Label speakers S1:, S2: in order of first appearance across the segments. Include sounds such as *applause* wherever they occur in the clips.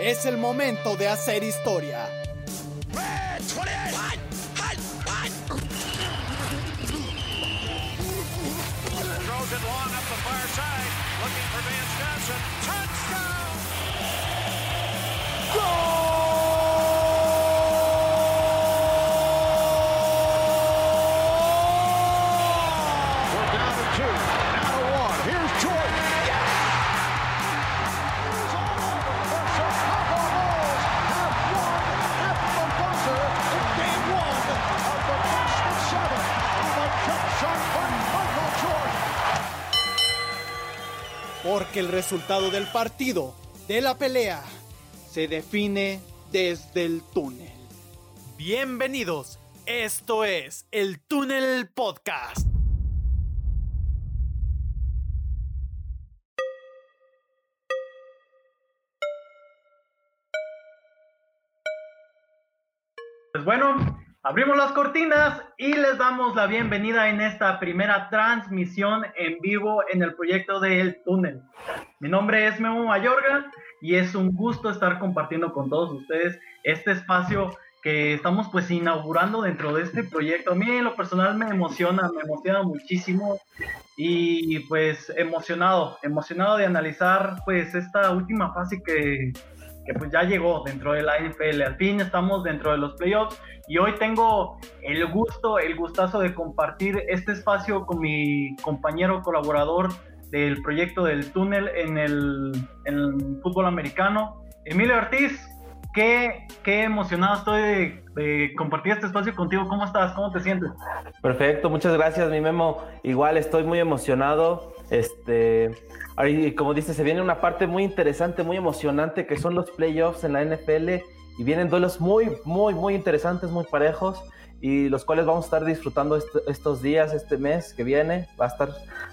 S1: Es el momento de hacer historia. Porque el resultado del partido, de la pelea, se define desde el túnel. Bienvenidos, esto es el Túnel Podcast.
S2: Pues bueno, abrimos las cortinas y les damos la bienvenida en esta primera transmisión en vivo en el proyecto de El Túnel. Mi nombre es Memo Mayorga y es un gusto estar compartiendo con todos ustedes este espacio que estamos pues inaugurando dentro de este proyecto. A mí en lo personal me emociona, me emociona muchísimo y pues emocionado, emocionado de analizar pues esta última fase que, que pues ya llegó dentro de la NFL. Al fin estamos dentro de los playoffs y hoy tengo el gusto, el gustazo de compartir este espacio con mi compañero colaborador del proyecto del túnel en el, fútbol americano, Emilio Ortiz. Qué, qué emocionado estoy de compartir este espacio contigo. ¿Cómo estás? ¿Cómo te sientes?
S3: Perfecto, muchas gracias, mi Memo. Igual estoy muy emocionado. Este, ahí, como dice, se viene una parte muy interesante, muy emocionante, que son los playoffs en la NFL y vienen duelos muy, muy, muy interesantes, muy parejos y los cuales vamos a estar disfrutando est- estos días, este mes que viene. Va a estar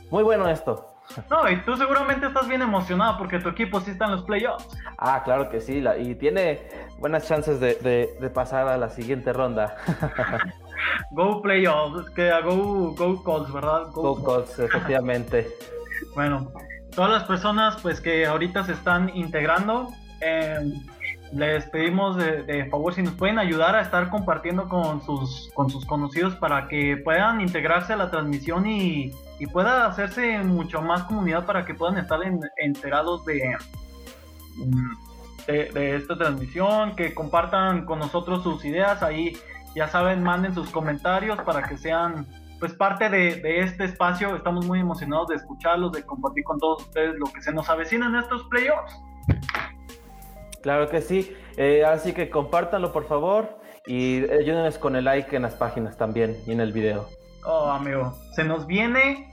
S3: muy bueno esto.
S2: No, y tú seguramente estás bien emocionado porque tu equipo sí está en los playoffs.
S3: Ah, claro que sí, la- y tiene buenas chances de, de- de pasar a la siguiente ronda. *laughs*
S2: Go playoffs, que go, go Colts, ¿verdad?
S3: Go Colts, efectivamente. *laughs*
S2: Bueno, todas las personas pues que ahorita se están integrando, eh, les pedimos de, favor si nos pueden ayudar a estar compartiendo con sus, con sus conocidos para que puedan integrarse a la transmisión y, y pueda hacerse mucho más comunidad para que puedan estar en- enterados mm, de, de esta transmisión, que compartan con nosotros sus ideas. Ahí, ya saben, manden sus comentarios para que sean pues parte de, de este espacio. Estamos muy emocionados de escucharlos, de compartir con todos ustedes lo que se nos avecina en estos playoffs.
S3: Claro que sí. Eh, así que compártanlo, por favor. Y ayúdenos con el like en las páginas también y en el video.
S2: Oh, amigo, se nos viene,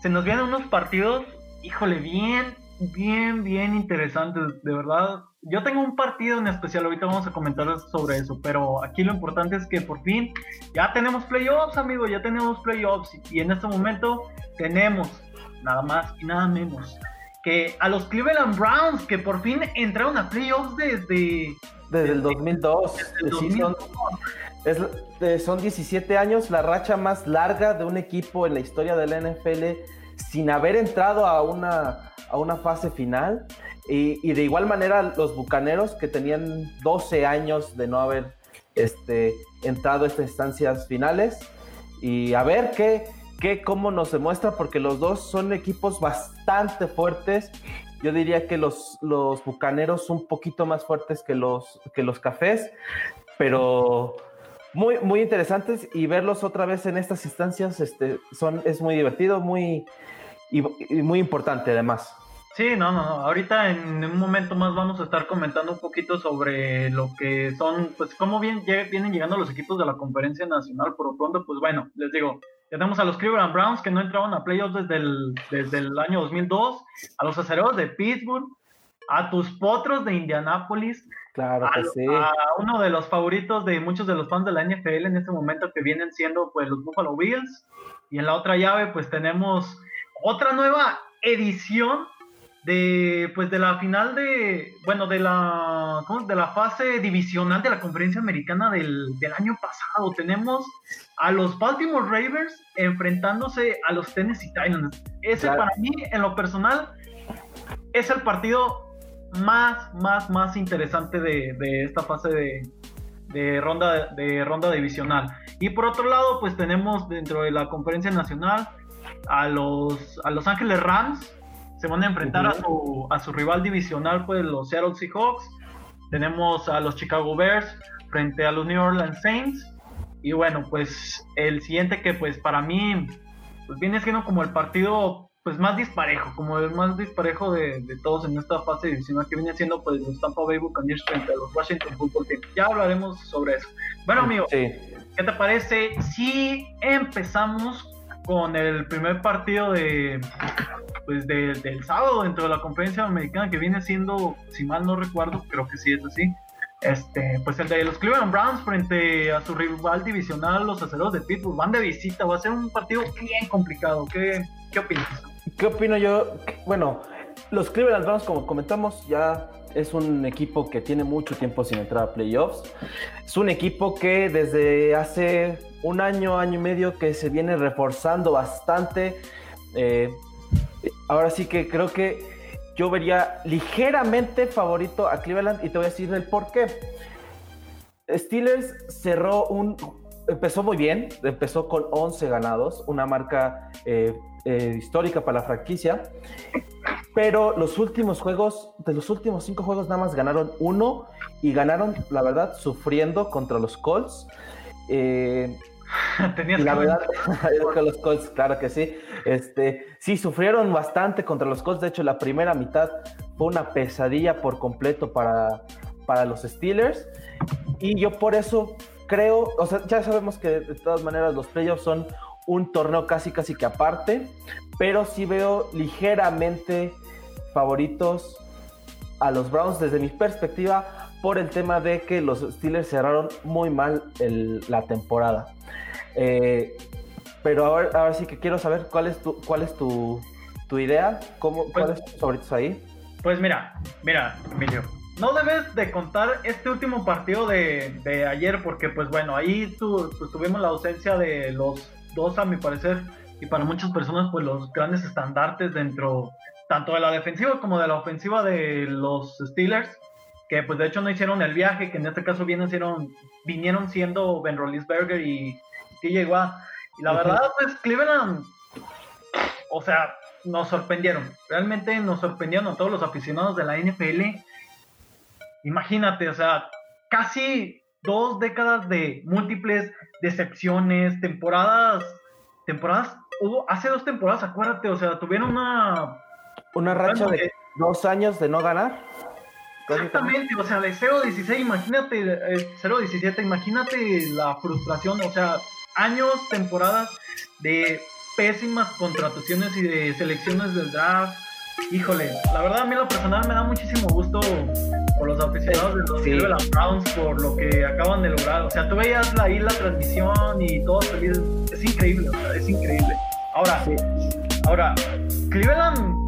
S2: se nos vienen unos partidos, híjole, bien, bien, bien interesantes, de verdad. Yo tengo un partido en especial, ahorita vamos a comentar sobre eso, pero aquí lo importante es que por fin ya tenemos playoffs, amigo, ya tenemos playoffs y en este momento tenemos nada más y nada menos que a los Cleveland Browns que por fin entraron a playoffs desde
S3: Desde el 2002.
S2: desde el 2002.
S3: es- eh, son 17 años, la racha más larga de un equipo en la historia de la NFL sin haber entrado a una, a una fase final. Y, de igual manera los Bucaneros que tenían 12 años de no haber este, entrado a estas instancias finales. Y a ver qué, qué, cómo nos demuestra, porque los dos son equipos bastante fuertes. Yo diría que los, los Bucaneros son un poquito más fuertes que los, que los Cafés, pero muy, muy interesantes y verlos otra vez en estas instancias este, son, es muy divertido, muy, y muy importante además.
S2: Sí, no, no, no. Ahorita en un momento más vamos a estar comentando un poquito sobre lo que son, pues cómo bien, lleg- vienen llegando los equipos de la conferencia nacional. Por lo pronto, pues bueno, les digo, tenemos a los Cleveland Browns que no entraban a playoffs desde el, desde el año 2002, a los acereros de Pittsburgh, a tus potros de Indianápolis,
S3: Claro
S2: a,
S3: que sí.
S2: a uno de los favoritos de muchos de los fans de la NFL en este momento que vienen siendo pues los Buffalo Bills y en la otra llave pues tenemos otra nueva edición de pues de la final de bueno de la ¿cómo? de la fase divisional de la conferencia americana del, del año pasado tenemos a los Baltimore Ravens enfrentándose a los Tennessee Titans ese
S3: Claro.
S2: para mí en lo personal es el partido más, más, más interesante de, de esta fase de, de ronda, de ronda divisional. Y por otro lado, pues tenemos dentro de la conferencia nacional a los, a los Ángeles Rams. Se van a enfrentar a, su, a su rival divisional, pues los Seattle Seahawks. Tenemos a los Chicago Bears frente a los New Orleans Saints. Y bueno, pues el siguiente que pues para mí pues viene siendo como el partido pues más disparejo, como el más disparejo de, de todos en esta fase divisional que viene siendo pues los Tampa Bay Buccaneers frente a los Washington Football Team. Ya hablaremos sobre eso. Bueno, amigo,
S3: Sí.
S2: ¿qué te parece si empezamos con el primer partido de pues de- del sábado dentro de la conferencia americana que viene siendo, si mal no recuerdo, creo que sí es así. Este, pues el de los Cleveland Browns frente a su rival divisional, los aceros de Pittsburgh, van de visita, va a ser un partido bien complicado. ¿Qué, qué opinas?
S3: ¿Qué opino yo? Bueno, los Cleveland Browns, como comentamos, ya es un equipo que tiene mucho tiempo sin entrar a playoffs. Es un equipo que desde hace un año, año y medio, que se viene reforzando bastante. Eh, ahora sí que creo que yo vería ligeramente favorito a Cleveland y te voy a decir el por qué. Steelers cerró un... Empezó muy bien, empezó con 11 ganados, una marca eh, eh, histórica para la franquicia, pero los últimos juegos, de los últimos cinco juegos nada más ganaron uno y ganaron, la verdad, sufriendo contra los Colts. Eh, *laughs*
S2: Tenías
S3: y la
S2: que-
S3: verdad, *laughs* con los Colts, claro que sí. Este, sí, sufrieron bastante contra los Colts. De hecho, la primera mitad fue una pesadilla por completo para, para los Steelers. Y yo por eso creo, o sea, ya sabemos que de todas maneras los playoffs son un torneo casi casi que aparte, pero sí veo ligeramente favoritos a los Browns desde mi perspectiva por el tema de que los Steelers cerraron muy mal el- la temporada. Eh, pero ahora, ahora sí que quiero saber cuál es tu, cuál es tu, tu idea, ¿Cómo,
S2: Pues-
S3: cuáles son tus favoritos ahí.
S2: Pues mira, mira, Emilio. No debes de contar este último partido de, de ayer porque, pues bueno, ahí tu- pues, tuvimos la ausencia de los dos, a mi parecer, y para muchas personas, pues los grandes estandartes dentro tanto de la defensiva como de la ofensiva de los Steelers, que pues de hecho no hicieron el viaje, que en este caso vienen, hicieron, vinieron siendo Ben Roethlisberger y TJ Watt. Y la verdad, pues Cleveland, o sea, nos sorprendieron. Realmente nos sorprendieron a todos los aficionados de la NFL. Imagínate, o sea, casi dos décadas de múltiples decepciones, temporadas, temporadas, hubo hace dos temporadas, acuérdate, o sea, tuvieron una
S3: Una racha
S2: Bueno,
S3: de
S2: eh,
S3: dos años de no ganar.
S2: Exactamente, o sea, de 0-16, imagínate, eh, 0-17, imagínate la frustración, o sea, años, temporadas de pésimas contrataciones y de selecciones del draft. Híjole, la verdad a mí lo personal me da muchísimo gusto por los aficionados de los
S3: Sí.
S2: Cleveland Browns por lo que acaban de lograr. O sea, tú veías ahí la transmisión y todos felices. Es increíble, o sea, es increíble. Ahora,
S3: Sí.
S2: Ahora, Cleveland,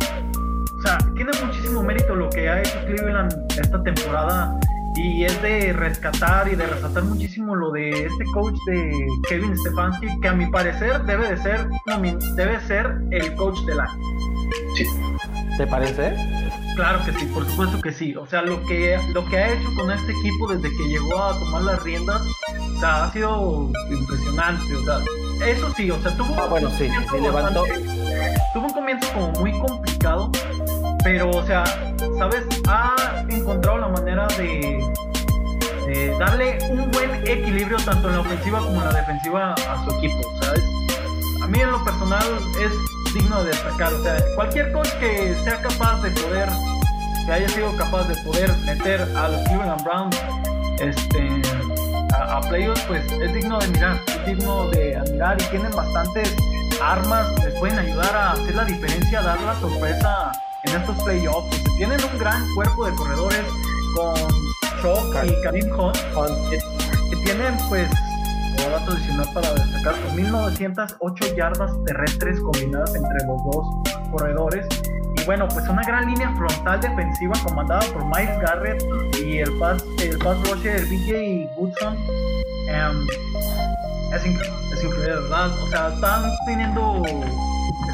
S2: o sea, tiene muchísimo mérito lo que ha hecho Cleveland esta temporada y es de rescatar y de resaltar muchísimo lo de este coach de Kevin Stefanski, que a mi parecer debe de ser, debe ser el coach del año.
S3: ¿Te parece?
S2: Claro que sí, por supuesto que sí. O sea, lo que, lo que ha hecho con este equipo desde que llegó a tomar las riendas, o sea, ha sido impresionante. O sea, eso sí, o sea, tuvo
S3: Ah, bueno,
S2: un
S3: sí,
S2: comienzo
S3: sí, levantó.
S2: bastante- tuvo un comienzo como muy complicado, pero, o sea, ¿sabes? Ha encontrado la manera de, darle un buen equilibrio tanto en la ofensiva como en la defensiva a su equipo, ¿sabes? A mí en lo personal es digno de destacar, o sea, cualquier coach que sea capaz de poder, que haya sido capaz de poder meter a los Cleveland Browns este, a, a playoffs, pues es digno de mirar, es digno de admirar y tienen bastantes armas, les pueden ayudar a hacer la diferencia, dar la sorpresa en estos playoffs. Tienen un gran cuerpo de corredores con Shock y Karim Hunt, que, que tienen pues como dato adicional para destacar con 1908 yardas terrestres combinadas entre los dos corredores. Y bueno pues una gran línea frontal defensiva comandada por Miles Garrett y el pass el pass rusher BJ Woodson Em, es increíble es increíble verdad o sea están teniendo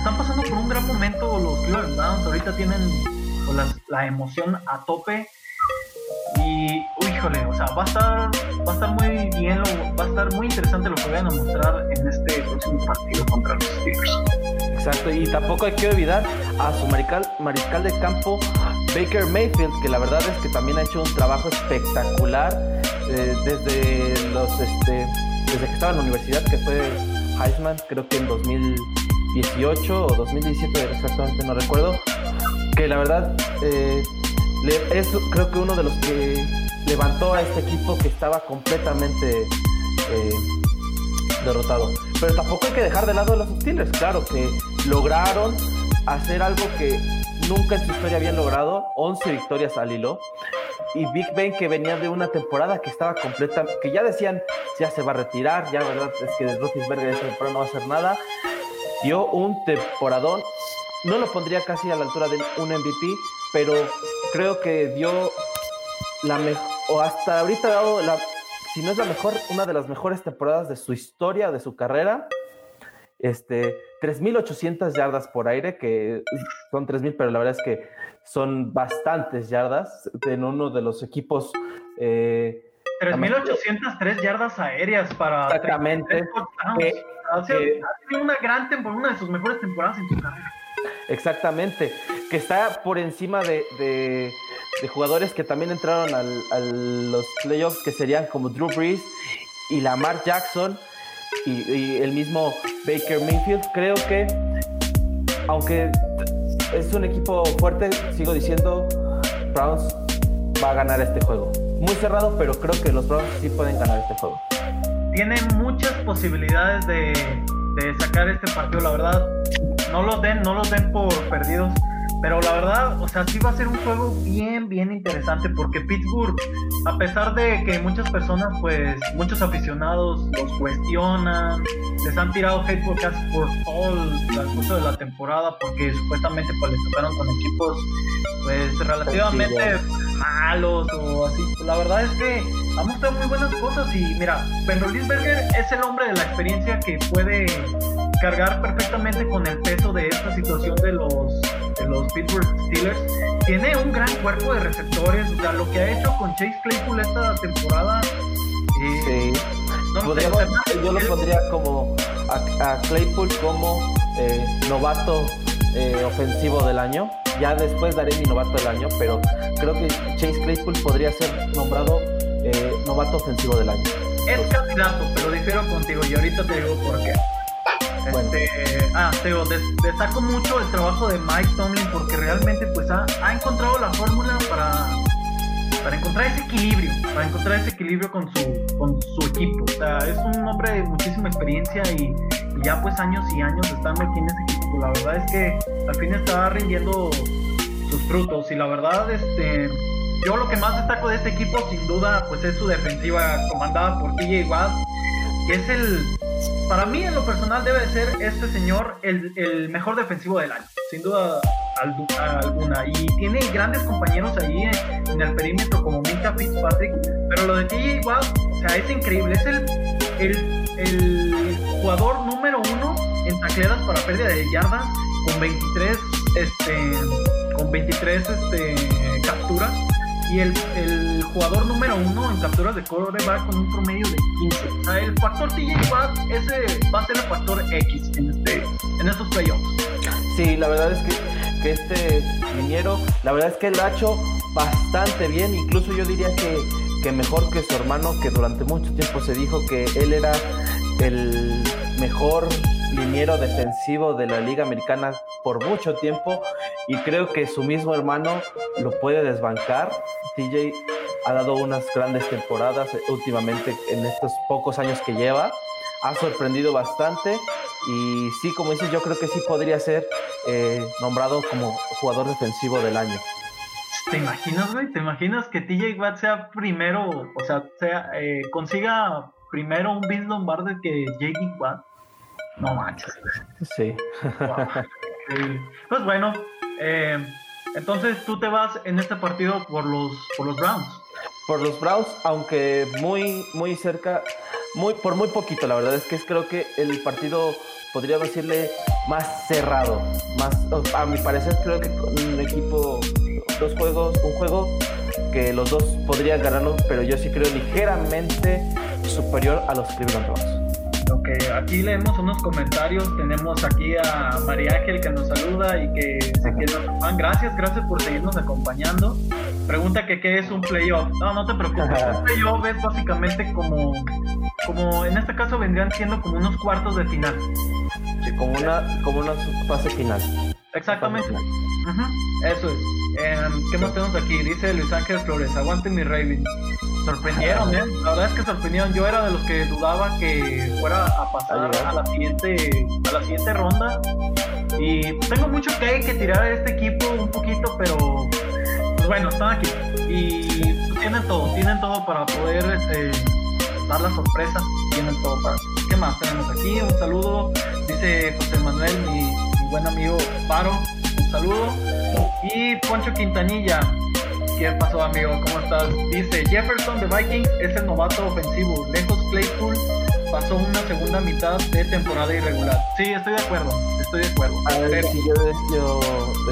S2: están pasando por un gran momento los Cleveland Browns ahorita tienen la emoción a tope. Y, híjole, o sea, va a estar, va a estar muy bien, va a estar muy interesante lo que vayan a mostrar en este próximo partido contra los Steelers.
S3: Exacto, y tampoco hay que olvidar a su mariscal, mariscal de campo, Baker Mayfield, que la verdad es que también ha hecho un trabajo espectacular eh, desde los este, desde que estaba en la universidad, que fue Heisman, creo que en 2018 o 2017, exactamente no recuerdo, que la verdad eh, es creo que uno de los que levantó a este equipo que estaba completamente eh, derrotado. Pero tampoco hay que dejar de lado a los Steelers, claro, que lograron hacer algo que nunca en su historia habían logrado, 11 victorias al hilo. Y Big Ben que venía de una temporada que estaba completa, que ya decían, ya se va a retirar, ya verdad es que Roethlisberger esta temporada no va a hacer nada. Dio un temporadón, no lo pondría casi a la altura de un MVP, pero creo que dio la mejor, o hasta ahorita ha dado la, si no es la mejor, una de las mejores temporadas de su historia, de su carrera. Este, 3.800 yardas por aire, que son 3.000, pero la verdad es que son bastantes yardas en uno de los equipos. eh,
S2: 3.803 yardas aéreas para
S3: Exactamente.
S2: 33 touchdowns.
S3: Que-
S2: Ha sido-
S3: que-
S2: ha sido una gran temporada, una de sus mejores temporadas en su carrera.
S3: Exactamente, que está por encima de, de- de jugadores que también entraron al- a los playoffs, que serían como Drew Brees y Lamar Jackson y, y el mismo Baker Mayfield. Creo que, aunque es un equipo fuerte, sigo diciendo, Browns va a ganar este juego. Muy cerrado, pero creo que los Browns sí pueden ganar este juego.
S2: Tiene muchas posibilidades de, sacar este partido, la verdad. No los den, no los den por perdidos. Pero la verdad, o sea, sí va a ser un juego bien, bien interesante porque Pittsburgh, a pesar de que muchas personas, pues, muchos aficionados los cuestionan, les han tirado hate casi por todo el transcurso de la temporada porque supuestamente pues les tocaron con equipos, pues, relativamente malos o así. La verdad es que ha mostrado muy buenas cosas y mira, Ben Roethlisberger es el hombre de la experiencia que puede cargar perfectamente con el peso de esta situación de los los Pittsburgh Steelers. Tiene un gran cuerpo de receptores, o sea, lo que ha hecho con Chase Claypool esta temporada. eh,
S3: Sí.
S2: no
S3: Podríamos-
S2: sea,
S3: yo lo pondría como a, a Claypool como eh, novato eh, ofensivo del año. Ya después daré mi novato del año, pero creo que Chase Claypool podría ser nombrado eh, novato ofensivo del año.
S2: Es candidato, pero difiero contigo y ahorita te digo por qué. Este, ah, te digo, des- destaco mucho el trabajo de Mike Tomlin porque realmente pues ha, encontrado la fórmula para, para encontrar ese equilibrio, para encontrar ese equilibrio con su, con su equipo. O sea, es un hombre de muchísima experiencia y, y ya pues años y años estando aquí en ese equipo. La verdad es que al fin está rindiendo sus frutos y la verdad este yo lo que más destaco de este equipo sin duda pues es su defensiva comandada por TJ Watt que es el para mí en lo personal debe de ser este señor el, mejor defensivo del año sin duda al- alguna. Y tiene grandes compañeros ahí en, en el perímetro como Minka Fitzpatrick pero lo de TJ Watt o sea es increíble. Es el, el, el jugador número uno en tacleadas para pérdida de yardas con 23 este con 23 este, capturas y el, jugador número uno en capturas de quarterback con un promedio de 15. O sea, el factor TJ Watt ese va a ser el factor X en, este, en estos playoffs.
S3: Sí, la verdad es que, que este liniero, la verdad es que lo ha hecho bastante bien, incluso yo diría que, que mejor que su hermano, que durante mucho tiempo se dijo que él era el mejor liniero defensivo de la Liga Americana por mucho tiempo y creo que su mismo hermano lo puede desbancar. TJ ha dado unas grandes temporadas eh, últimamente en estos pocos años que lleva. Ha sorprendido bastante y sí, como dices, yo creo que sí podría ser eh, nombrado como jugador defensivo del año.
S2: ¿Te imaginas, güey? ¿Te imaginas que TJ Watt sea primero, o sea, sea eh, consiga primero un Vince Lombardi que JD Watt? No manches.
S3: Sí.
S2: Wow. *laughs* Increíble. Pues bueno, eh, entonces tú te vas en este partido por los, por los Browns.
S3: Por los Browns, aunque muy, muy cerca, muy, por muy poquito, la verdad es que es, creo que el partido podría decirle más cerrado, más, a mi parecer creo que con un equipo dos juegos, un juego que los dos podrían ganarlo, pero yo sí creo ligeramente superior a los Cleveland Browns.
S2: Ok, aquí leemos unos comentarios. Tenemos aquí a María Ángel que nos saluda y que se fan. Gracias, gracias por seguirnos acompañando. Pregunta que qué es un playoff. No, no te preocupes. Un playoff es básicamente como, como en este caso vendrían siendo como unos cuartos de final.
S3: Sí, como una, como una fase final.
S2: Exactamente. Eso es. Em, ¿Qué más tenemos aquí? Dice Luis Ángel Flores, aguante mi Raven. Sorprendieron, ¿eh? La verdad es que sorprendieron. Yo era de los que dudaba que fuera a pasar a la siguiente, a la siguiente ronda. Y tengo mucho que que tirar a este equipo un poquito, pero pues bueno, están aquí. Y pues, tienen todo, tienen todo para poder este, dar la sorpresa. Tienen todo para. ¿Qué más tenemos aquí? Un saludo. Dice José Manuel, mi, mi buen amigo Paro. Un saludo. Y Poncho Quintanilla. ¿Qué pasó, amigo? ¿Cómo estás? Dice Jefferson de Vikings es el novato ofensivo. Lejos Claypool pasó una segunda mitad de temporada irregular. Sí, estoy de acuerdo. Estoy de acuerdo.
S3: A ver, si yo, yo,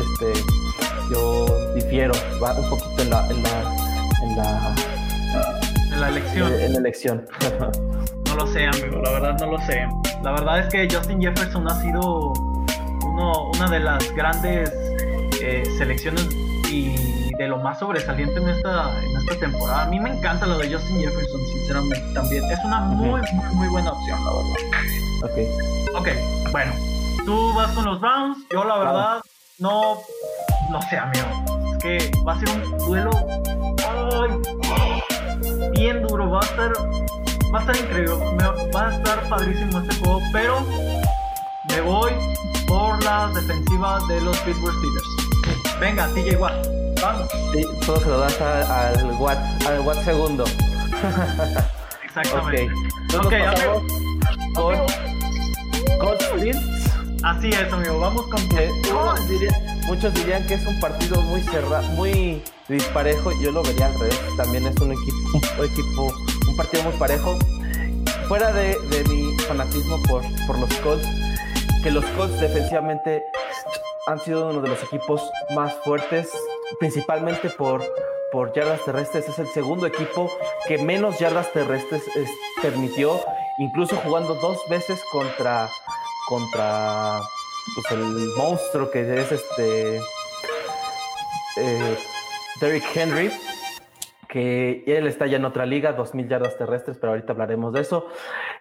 S3: este, yo difiero va un poquito en la, en la, en la,
S2: en la elección.
S3: en la elección. *laughs*
S2: No lo sé, amigo, la verdad no lo sé. La verdad es que Justin Jefferson ha sido uno, una de las grandes eh, selecciones y de lo más sobresaliente en esta, en esta temporada. A mí me encanta lo de Justin Jefferson, sinceramente, también. Es una muy, muy, muy buena opción, la verdad.
S3: ok.
S2: Ok, bueno, tú vas con los Browns. Yo, la verdad, no, no sé, amigo. Es que va a ser un duelo ay, bien duro. Va a estar, va a estar increíble. va a estar padrísimo este juego, pero me voy por la defensiva de los Pittsburgh Steelers. Venga, TJ Watt,
S3: Sí, todo se lo das a- al Watt, al Watt segundo. *laughs*
S2: Exactamente.
S3: Ok. Con
S2: amigo.
S3: Bills.
S2: Así es, amigo. Vamos con
S3: muchos dirían, muchos dirían que es un partido muy cerrado, muy disparejo. Yo lo vería al revés. También es un equipo, *laughs* un equipo, un partido muy parejo. Fuera de, de mi fanatismo por, por los Colts, que los Colts defensivamente han sido uno de los equipos más fuertes, principalmente por, por yardas terrestres. Es el segundo equipo que menos yardas terrestres es- permitió, incluso jugando dos veces contra, contra pues, el monstruo que es este eh, Derrick Henry, que él está ya en otra liga, 2.000 yardas terrestres, pero ahorita hablaremos de eso.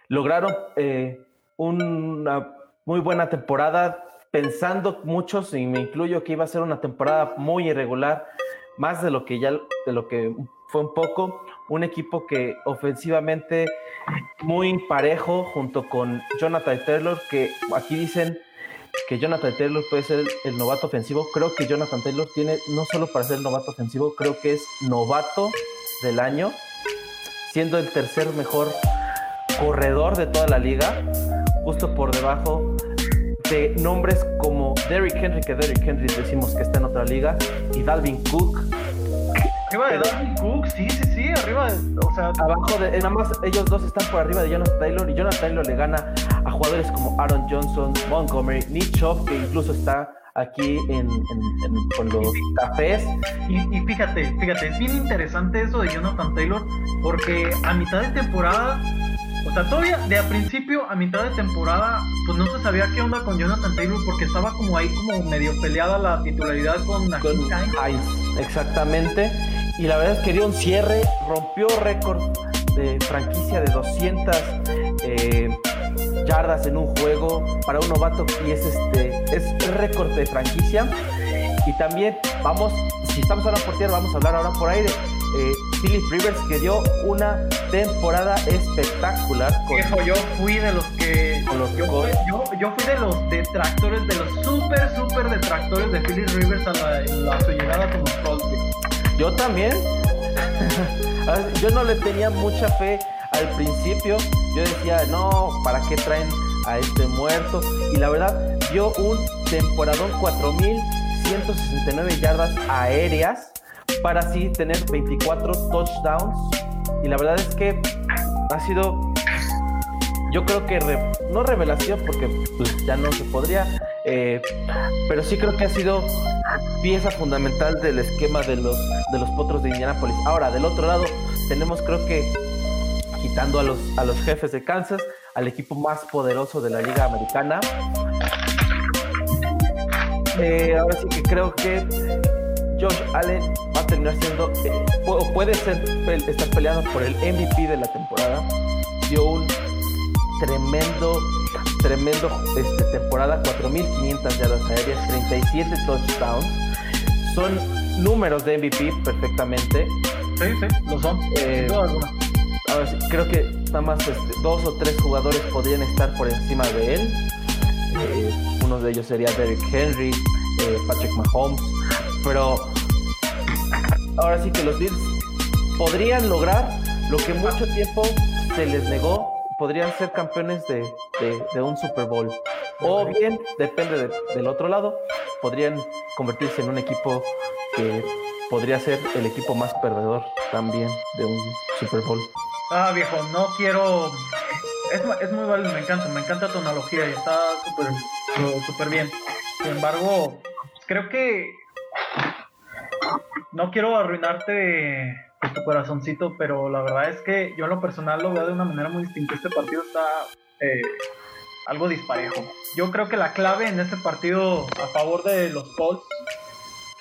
S3: Lograron eh, una muy buena temporada, pensando muchos, y me incluyo, que iba a ser una temporada muy irregular, más de lo que ya de lo que fue un poco. Un equipo que ofensivamente muy parejo, junto con Jonathan Taylor, que aquí dicen que Jonathan Taylor puede ser el, el novato ofensivo. Creo que Jonathan Taylor tiene, no solo para ser novato ofensivo, creo que es novato del año, siendo el tercer mejor corredor de toda la liga, justo por debajo de nombres como Derrick Henry, que Derrick Henry decimos que está en otra liga, y Dalvin Cook.
S2: Arriba de Dalvin Cook, sí, sí, sí, arriba de, o sea,
S3: Abajo de, nada más ellos dos están por arriba de Jonathan Taylor y Jonathan Taylor le gana a jugadores como Aaron Johnson, Montgomery, Nick Chubb, que incluso está aquí en, en- en- con los cafés.
S2: Y, y fíjate, fíjate, es bien interesante eso de Jonathan Taylor, porque a mitad de temporada, o sea, todavía de a principio a mitad de temporada, pues no se sabía qué onda con Jonathan Taylor, porque estaba como ahí como medio peleada la titularidad con
S3: con
S2: Hines.
S3: Exactamente. Y la verdad es que dio un cierre, rompió récord de franquicia de 200 eh, yardas en un juego para un novato y es este es récord de franquicia. Y también vamos, si estamos hablando por tierra, vamos a hablar ahora por aire. Eh, Philip Rivers que dio una temporada espectacular con
S2: yo fui de los que.
S3: Los
S2: yo, fui,
S3: Colts.
S2: yo, yo fui de los detractores, de los súper, súper detractores de Philip Rivers a, la, a su llegada con los Colts. viejo.
S3: Yo también. *laughs* Yo no le tenía mucha fe al principio. Yo decía, no, ¿para qué traen a este muerto? Y la verdad, dio un temporadón 4.169 yardas aéreas para así tener 24 touchdowns. Y la verdad es que ha sido, yo creo que, no revelación, porque pues, ya no se podría, eh, pero sí creo que ha sido pieza fundamental del esquema de los, de los potros de Indianapolis. Ahora, del otro lado, tenemos creo que, quitando a los, a los jefes de Kansas, al equipo más poderoso de la Liga Americana. Eh, ahora sí que creo que Josh Allen va a terminar siendo, eh, o puede ser, estar peleando por el MVP de la temporada. Dio un tremendo, tremendo este, temporada, 4.500 yardas aéreas, 37 touchdowns. Son números de MVP perfectamente.
S2: Sí, sí, lo son.
S3: Eh, ahora sí, creo que nada más este, dos o tres jugadores podrían estar por encima de él. Eh, uno de ellos sería Derrick Henry, eh, Patrick Mahomes, pero ahora sí que los Bills podrían lograr lo que mucho tiempo se les negó, podrían ser campeones de, de- un Super Bowl. O bien, depende de- del otro lado, podrían convertirse en un equipo que podría ser el equipo más perdedor también de un Super Bowl.
S2: Ah, viejo, no quiero. Es, es muy válido, me encanta, me encanta tu analogía y está súper súper bien. Sin embargo, creo que no quiero arruinarte pues, tu corazoncito, pero la verdad es que yo en lo personal lo veo de una manera muy distinta. Este partido está eh, algo disparejo. Yo creo que la clave en este partido a favor de los Colts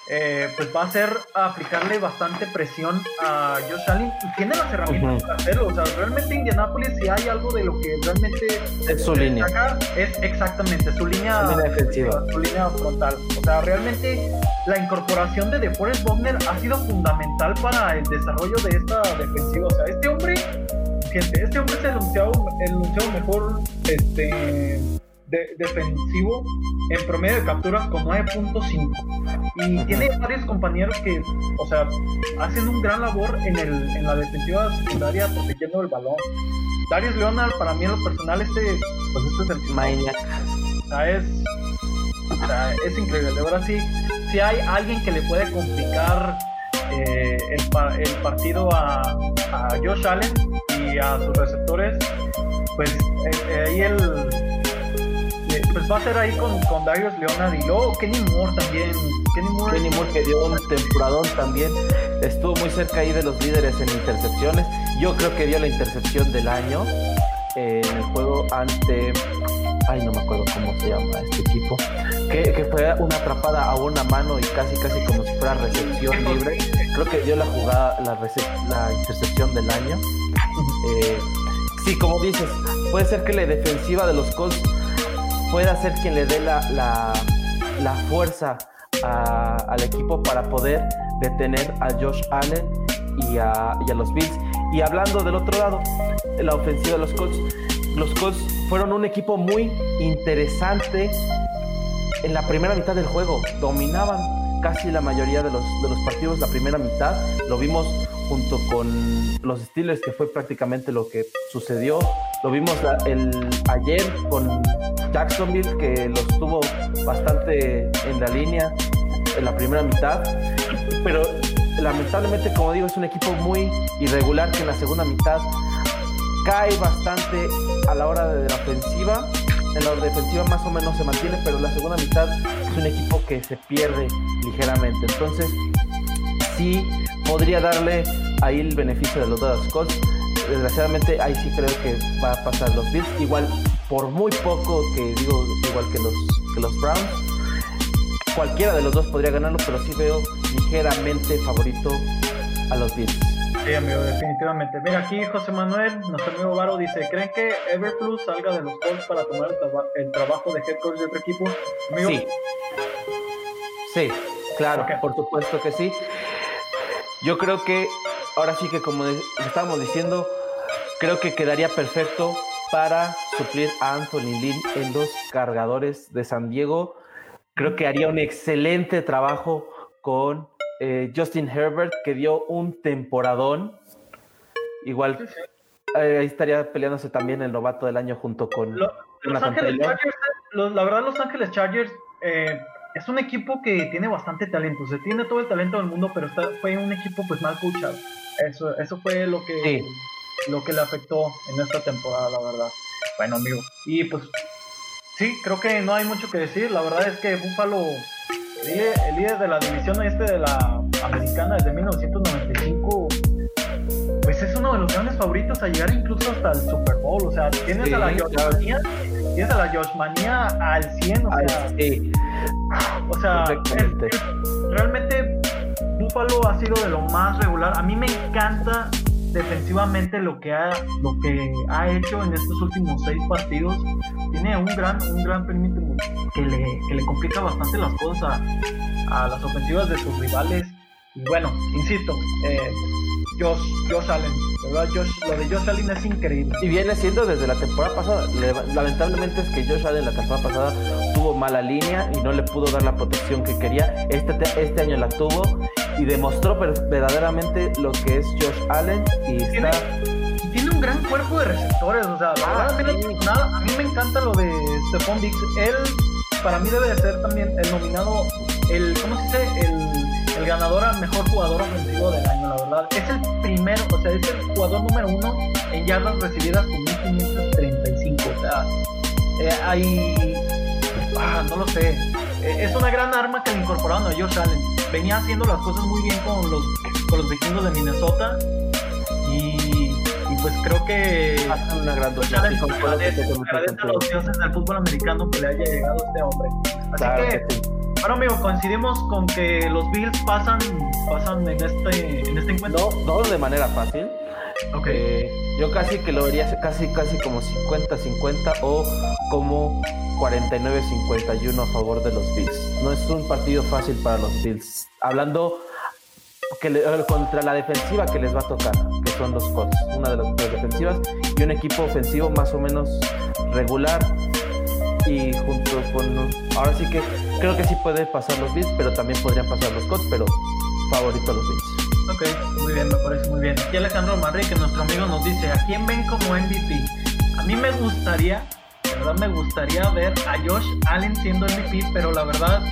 S2: eh, pues va a ser aplicarle bastante presión a Josh Allen y tiene las herramientas para hacerlo. O sea, realmente Indianapolis, si hay algo de lo que realmente
S3: Es su línea.
S2: es exactamente su línea,
S3: Su línea defensiva.
S2: su línea frontal. O sea, realmente la incorporación de DeForest Buckner ha sido fundamental para el desarrollo de esta defensiva. O sea, este hombre, gente, este hombre es el enunciado, el enunciado mejor este, de- defensivo en promedio de capturas con 9.5. Y tiene varios compañeros que, o sea, hacen un gran labor en, el, en la defensiva secundaria protegiendo el balón. Darius Leonard, para mí en lo personal, este, pues este es el
S3: Maniac.
S2: o sea, es, o sea, es increíble. De verdad, sí, si hay alguien que le puede complicar eh, el, pa- el partido a, a Josh Allen y a sus receptores, pues eh, eh, ahí el. Pues va a ser ahí con, con Darius Leonard y luego Kenny Moore también. Kenny Moore.
S3: Kenny Moore que dio un temporadón también. Estuvo muy cerca ahí de los líderes en intercepciones. Yo creo que dio la intercepción del año eh, en el juego ante. Ay, no me acuerdo cómo se llama este equipo. Que, que fue una atrapada a una mano y casi, casi como si fuera recepción libre. Creo que dio la jugada, la, la intercepción del año. Eh, sí, como dices, puede ser que la defensiva de los Colts pueda ser quien le dé la, la, fuerza al equipo para poder detener a Josh Allen y a, y a los Bills. Y hablando del otro lado, la ofensiva de los Colts, los Colts fueron un equipo muy interesante en la primera mitad del juego. Dominaban casi la mayoría de los, de los partidos la primera mitad. Lo vimos junto con los Steelers, que fue prácticamente lo que sucedió. Lo vimos el, ayer con Jacksonville, que los tuvo bastante en la línea en la primera mitad. Pero lamentablemente, como digo, es un equipo muy irregular que en la segunda mitad cae bastante a la hora de la ofensiva. En la defensiva más o menos se mantiene, pero en la segunda mitad es un equipo que se pierde ligeramente. Entonces, sí podría darle ahí el beneficio de los dos Colts. Desgraciadamente, ahí sí creo que va a pasar los Bills. Igual, por muy poco que digo, igual que los, que los Browns. Cualquiera de los dos podría ganarlo, pero sí veo ligeramente favorito a los Bills.
S2: Sí, amigo, definitivamente. Mira, aquí José Manuel, nuestro amigo Varo, dice: ¿Creen que Everplus salga de los Colts para tomar el, traba- el trabajo de head coach de otro equipo? Amigo,
S3: Sí. Sí, claro, por supuesto que sí. Yo creo que ahora sí que como estábamos diciendo, creo que quedaría perfecto para suplir a Anthony Lynn en los cargadores de San Diego. Creo que haría un excelente trabajo con eh, Justin Herbert, que dio un temporadón. Igual eh, ahí estaría peleándose también el novato del año junto con
S2: Lo- Los Ángeles. Chargers, los- la verdad, Los Ángeles Chargers eh, es un equipo que tiene bastante talento. O sea, tiene todo el talento del mundo, pero está, fue un equipo pues mal coachado. Eso, eso fue lo que,
S3: Sí.
S2: Lo que le afectó en esta temporada, la verdad. Bueno, amigo. Y pues, sí, creo que no hay mucho que decir. La verdad es que Buffalo el líder, de la división este de la americana desde 1995, pues es uno de los grandes favoritos a llegar incluso hasta el Super Bowl. O sea, tienes
S3: Sí,
S2: a la. Joshmanía, tienes a la Joshmanía al 100, o sea,
S3: sí,
S2: o sea,
S3: Correctamente.
S2: es- es- realmente Buffalo ha sido de lo más regular. A mí me encanta defensivamente lo que ha lo que ha hecho en estos últimos seis partidos. Tiene un gran un gran que le, que le complica bastante las cosas a, las ofensivas de sus rivales. Bueno, insisto, eh, Josh, Josh Allen, ¿verdad? Josh, lo de Josh Allen es increíble.
S3: Y viene siendo desde la temporada pasada. Le- Lamentablemente es que Josh Allen la temporada pasada tuvo mala línea y no le pudo dar la protección que quería. Este, te- este año la tuvo y demostró ver- verdaderamente lo que es Josh Allen y
S2: Tiene,
S3: está...
S2: tiene un gran cuerpo de receptores, o sea,
S3: Ah, sí.
S2: nada- a mí me encanta lo de Stephon Diggs. Él, para mí, debe de ser también el nominado, el, ¿cómo se dice? El, el ganador a mejor jugador ofensivo del año, la verdad. Es el primero, o sea, es el jugador número uno en yardas recibidas con 1535, o sea, eh, hay, ah, no lo sé, Eh, es una gran arma que le incorporaron a Josh Allen. Venía haciendo las cosas muy bien con los, con los vikingos de Minnesota y, y pues creo que
S3: hace una gran completamente
S2: agradece a los dioses del fútbol americano que le haya llegado este hombre. Así
S3: Claro
S2: que,
S3: que sí.
S2: bueno amigo, coincidimos con que los Bills pasan, pasan en este, en este encuentro.
S3: No, no de manera fácil.
S2: Ok.
S3: Eh, yo casi que lo vería casi casi como 50-50 o como 49-51 a favor de los Bills. No es un partido fácil para los Bills. Hablando contra la defensiva que les va a tocar, que son los Colts, una de las defensivas y un equipo ofensivo más o menos regular y junto con ahora sí que creo que sí puede pasar los Bills, pero también podrían pasar los Colts, pero favorito a los Bills.
S2: Ok, muy bien, me parece muy bien. Aquí Alejandro Manrique, nuestro amigo, nos dice, ¿a quién ven como MVP? A mí me gustaría, de verdad me gustaría ver a Josh Allen siendo MVP, pero la verdad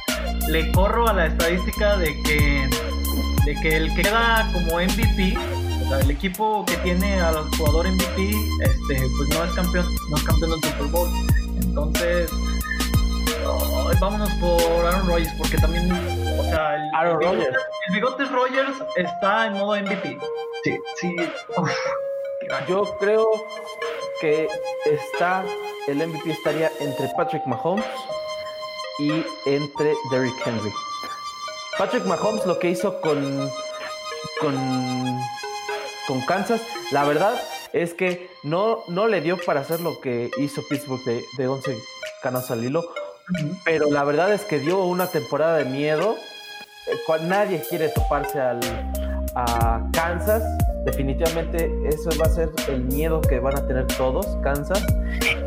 S2: le corro a la estadística de que, de que el que queda como MVP, o sea, el equipo que tiene al jugador MVP, este, pues no es campeón, no es campeón del Super Bowl. Entonces, vámonos por Aaron Rodgers, porque también, o sea, el,
S3: Aaron
S2: el
S3: Rodgers.
S2: el Bigotes Rogers está en modo MVP. Sí, sí. uf.
S3: Yo creo que está el MVP estaría entre Patrick Mahomes y entre Derrick Henry. Patrick Mahomes lo que hizo con con con Kansas, la verdad es que no, no le dio para hacer lo que hizo Pittsburgh de, de 11 canas al hilo. Pero la verdad es que dio una temporada de miedo. Nadie quiere toparse al, a Kansas. Definitivamente eso va a ser el miedo que van a tener todos, Kansas.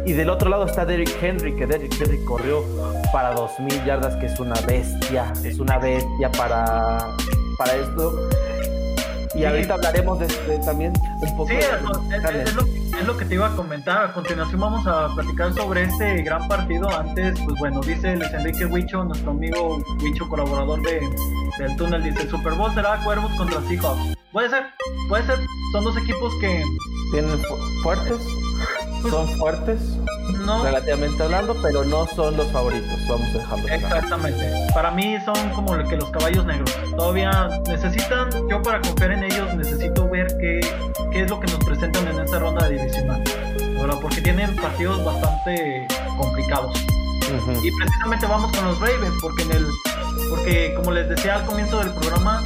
S3: Y del otro lado está Derrick Henry, que Derrick Henry corrió para 2.000 yardas, que es una bestia, es una bestia para, para esto. Y
S2: Sí.
S3: ahorita hablaremos de, de también un poco
S2: Sí,
S3: de-
S2: es, es- lo, es lo que te iba a comentar. A continuación vamos a platicar sobre este gran partido. Antes, pues bueno, dice Luis Enrique Huicho, nuestro amigo Huicho, colaborador de, del túnel, dice, el Super Bowl será Cuervos contra Seahawks. Puede ser, puede ser. Son dos equipos que
S3: tienen fu- fuertes, son fuertes,
S2: no...
S3: relativamente hablando, pero no son los favoritos. Vamos a dejarlo claro.
S2: Exactamente. Para mí son como lo que los caballos negros. Todavía necesitan, yo para confiar en ellos necesito ver qué, qué es lo que nos presentan en esta ronda divisional. ¿verdad? Porque tienen partidos bastante complicados. Y precisamente vamos con los Ravens, porque en el, porque como les decía al comienzo del programa,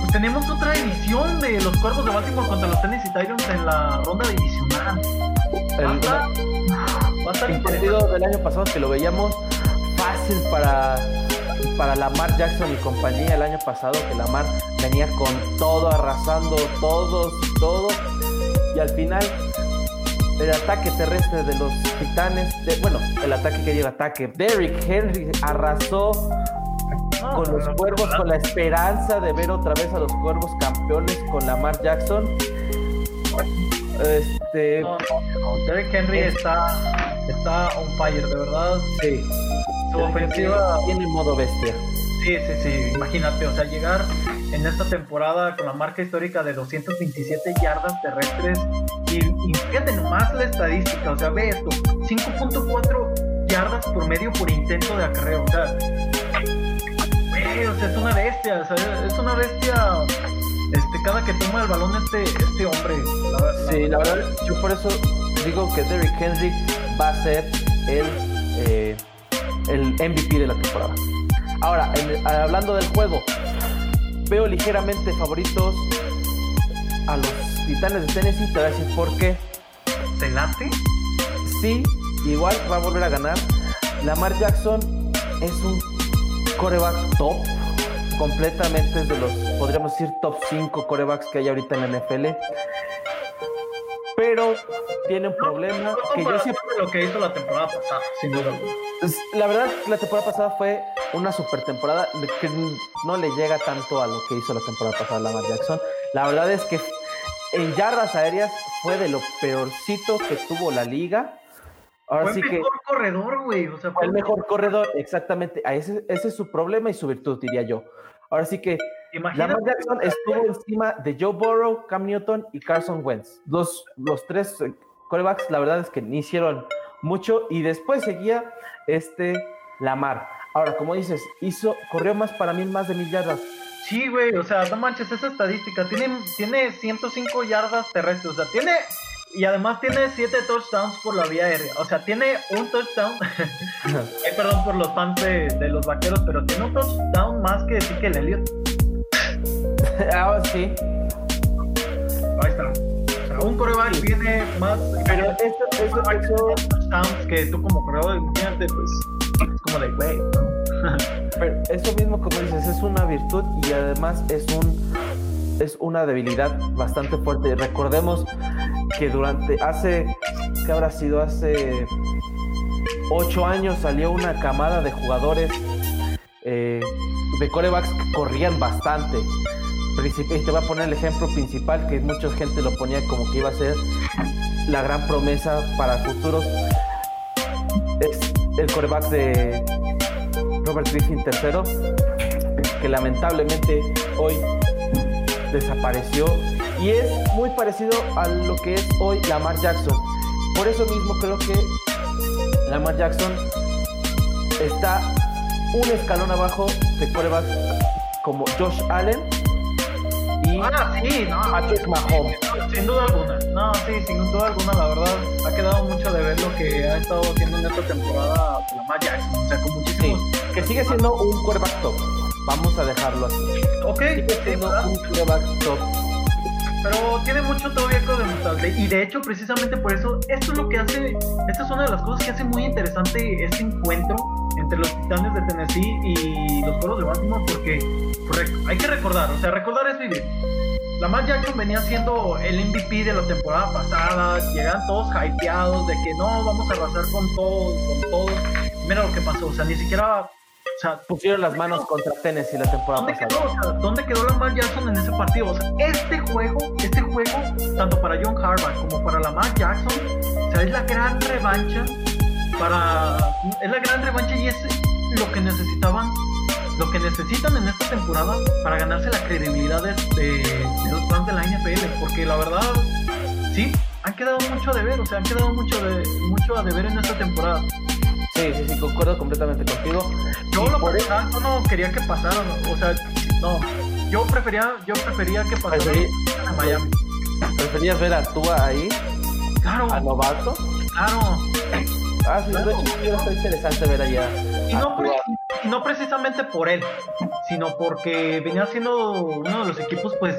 S2: pues tenemos otra edición de los cuervos de Baltimore contra los Tennessee Titans en la ronda divisional.
S3: El-
S2: va a estar
S3: un
S2: interesante.
S3: partido del año pasado que lo veíamos fácil para, para Lamar Jackson y compañía el año pasado, que Lamar venía con todo, arrasando todos y todo. Y al final, el ataque terrestre de los titanes, de- bueno, el ataque que llega ataque, Derrick Henry arrasó con los cuervos, con la esperanza de ver otra vez a los cuervos campeones con Lamar Jackson. Este,
S2: No, no, no. Derrick Henry
S3: Es-
S2: está, está on fire, de verdad.
S3: sí,
S2: Su ofensiva,
S3: tiene modo bestia.
S2: sí, sí, sí. Imagínate, o sea, llegar en esta temporada con la marca histórica de 227 yardas terrestres. Y, y fíjate nomás la estadística, o sea, ve esto: 5.4 yardas por medio por intento de acarreo. O sea, güey, o sea, es una bestia, o sea, es una bestia. Este, cada que toma el balón este, este hombre. La,
S3: Sí, la verdad, yo por eso digo que Derrick Henry va a ser el, eh, el MVP de la temporada. Ahora, en- hablando del juego, veo ligeramente favoritos a los Titanes de Tennessee. Te voy a decir por qué.
S2: ¿Te late?
S3: Sí, igual va a volver a ganar. Lamar Jackson es un coreback top. Completamente es de los, podríamos decir, top 5 corebacks que hay ahorita en la NFL. Pero tiene un problema
S2: No
S3: que yo siempre
S2: lo que hizo la temporada pasada, sin duda alguna.
S3: La verdad, la temporada pasada fue una super temporada que no le llega tanto a lo que hizo la temporada pasada Lamar Jackson. La verdad es que en yardas aéreas fue de lo peorcito que tuvo la liga. Ahora
S2: Fue
S3: sí
S2: el
S3: que
S2: mejor corredor, güey. O sea,
S3: fue el mejor corredor, exactamente. Ese, ese es su problema y su virtud, diría yo. Ahora sí que
S2: Imagínate.
S3: Lamar Jackson estuvo encima de Joe Burrow, Cam Newton y Carson Wentz. Los, los tres eh, quarterbacks, la verdad es que ni hicieron mucho. Y después seguía este Lamar. Ahora, como dices, hizo, corrió más para mil más de mil yardas.
S2: Sí, güey, o sea, no manches, esa estadística. Tiene, tiene 105 yardas terrestres, o sea, tiene. Y además tiene 7 touchdowns por la vía aérea. O sea, tiene un touchdown. *laughs* Ay, perdón por los fans de, de los vaqueros, pero tiene un touchdown más que Ezekiel Elliott. *laughs*
S3: Ahora sí.
S2: Ahí está. O sea, un coreback tiene más.
S3: Pero esto, eso,
S2: touchdowns que tú como corredor, imagínate, pues. Es como de, güey, ¿no? *laughs*
S3: Pero eso mismo, como dices, es una virtud y además es un es una debilidad bastante fuerte. Recordemos que durante hace que habrá sido hace ocho años salió una camada de jugadores eh, de corebacks que corrían bastante. Te voy a poner el ejemplo principal que mucha gente lo ponía como que iba a ser la gran promesa para futuros. Es el coreback de Robert Griffin III, que lamentablemente hoy desapareció y es muy parecido a lo que es hoy Lamar Jackson. Por eso mismo creo que Lamar Jackson está un escalón abajo de corebacks como Josh Allen
S2: Ah, sí, no.
S3: Patrick Mahomes.
S2: Sin duda alguna. No, sí, sin duda alguna, la verdad. Ha quedado mucho de ver lo que ha estado haciendo en esta temporada Lamar Jackson. O sea, con
S3: Sí, que sigue siendo un quarterback top. Vamos a dejarlo así.
S2: Ok,
S3: Sigue
S2: sí,
S3: siendo
S2: ¿verdad?
S3: un quarterback top.
S2: pero tiene mucho todavía que demostrarle. Y de hecho, precisamente por eso, esto es lo que hace. Esta es una de las cosas que hace muy interesante este encuentro entre los Titanes de Tennessee y los Toros de Baltimore. Porque hay que recordar, o sea, recordar es vivir. Lamar Jackson venía siendo el MVP de la temporada pasada, llegan todos hypeados de que no, vamos a arrasar con todos, con todos. Mira lo que pasó, o sea, ni siquiera, o sea,
S3: Pusieron las manos contra Tennessee la temporada
S2: ¿Dónde
S3: pasada.
S2: quedó? O sea, ¿dónde quedó Lamar Jackson en ese partido? O sea, este juego, este juego, tanto para John Harbaugh como para Lamar Jackson, o sea, es la gran revancha para. Es la gran revancha y es lo que necesitaban, lo que necesitan en esta temporada para ganarse la credibilidad de, de- de los fans de la NFL. Porque la verdad, sí, han quedado mucho a deber, o sea, han quedado mucho, de, mucho a deber en esta temporada.
S3: Sí, sí, sí, concuerdo completamente contigo.
S2: Yo lo
S3: por
S2: personal yo no quería que pasaran, o sea, no. Yo prefería, yo prefería que pasaran
S3: Preferí-
S2: a Miami.
S3: ¿Preferías ver a Tua ahí,
S2: Claro,
S3: a Novato?
S2: claro.
S3: Ah, sí, de hecho, sí, está interesante ver allá.
S2: Y no, pre-
S3: Tua.
S2: y no precisamente por él, sino porque venía siendo uno de los equipos pues,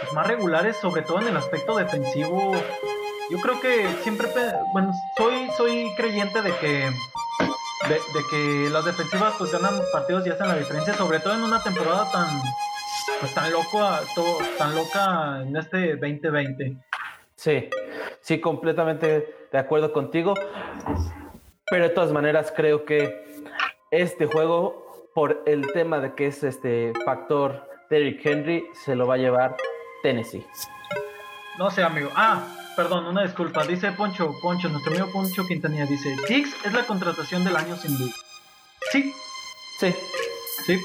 S2: pues, más regulares, sobre todo en el aspecto defensivo. Yo creo que siempre, bueno, soy, soy creyente de que de, de que las defensivas pues ganan partidos y hacen la diferencia, sobre todo en una temporada tan pues tan loca, to- tan loca en este 2020.
S3: Sí, sí, completamente de acuerdo contigo. Pero de todas maneras creo que este juego, por el tema de que es este factor Derrick Henry, se lo va a llevar Tennessee.
S2: No sé, amigo. Ah, perdón, una disculpa. Dice Poncho, Poncho, nuestro amigo Poncho Quintanilla dice, Dix es la contratación del año sin duda. Sí,
S3: Sí,
S2: sí,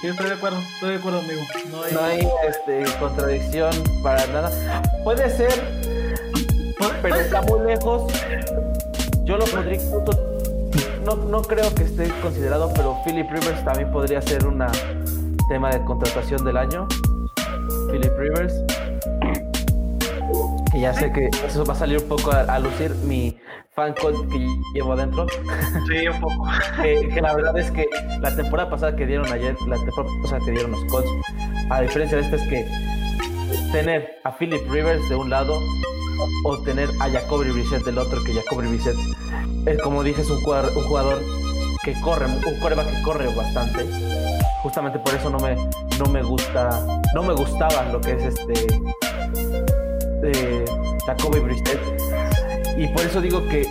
S2: sí, estoy de acuerdo, estoy de acuerdo, amigo. No hay...
S3: no hay este, contradicción para nada. Puede ser, pero está muy lejos. Yo lo podría no, no creo que esté considerado, pero Philip Rivers también podría ser una tema de contratación del año, Philip Rivers. Que ya sé que eso va a salir un poco a, a lucir mi fan cult que llevo adentro.
S2: Sí, un poco. *laughs*
S3: que, que la verdad es que la temporada pasada que dieron ayer, la temporada pasada que dieron los Colts, a diferencia de esta es que tener a Philip Rivers de un lado o, tener a Jacoby Brissett del otro, que Jacoby Brissett, es, como dije, es un jugador, un jugador que corre, un coreback que corre bastante. Justamente por eso no me, no me gusta, no me gustaba lo que es este eh, Jacoby Brissett. Y por eso digo que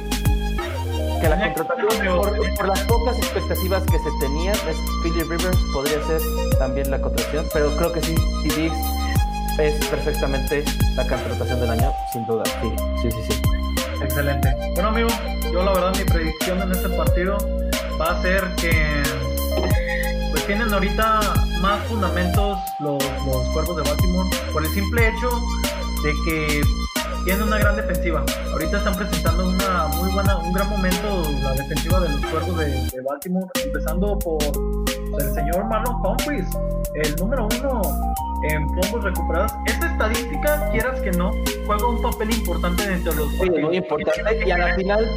S3: que la contratación, por, por las pocas expectativas que se tenían, es Philip Rivers podría ser también la contratación, pero creo que sí, sí Diggs es perfectamente la contratación del año, sin duda. Sí, sí, sí. sí.
S2: Excelente. Bueno, amigo, yo la verdad mi predicción en este partido va a ser que pues tienen ahorita más fundamentos los, los cuerpos de Baltimore por el simple hecho de que tienen una gran defensiva. Ahorita están presentando una muy buena, un gran momento la defensiva de los cuerpos de, de Baltimore, empezando por el señor Marlon Humphries, el número uno en fumbles recuperados. Esta estadística, quieras que no, juega un papel importante dentro de los
S3: Sí, muy importante. Y a la final,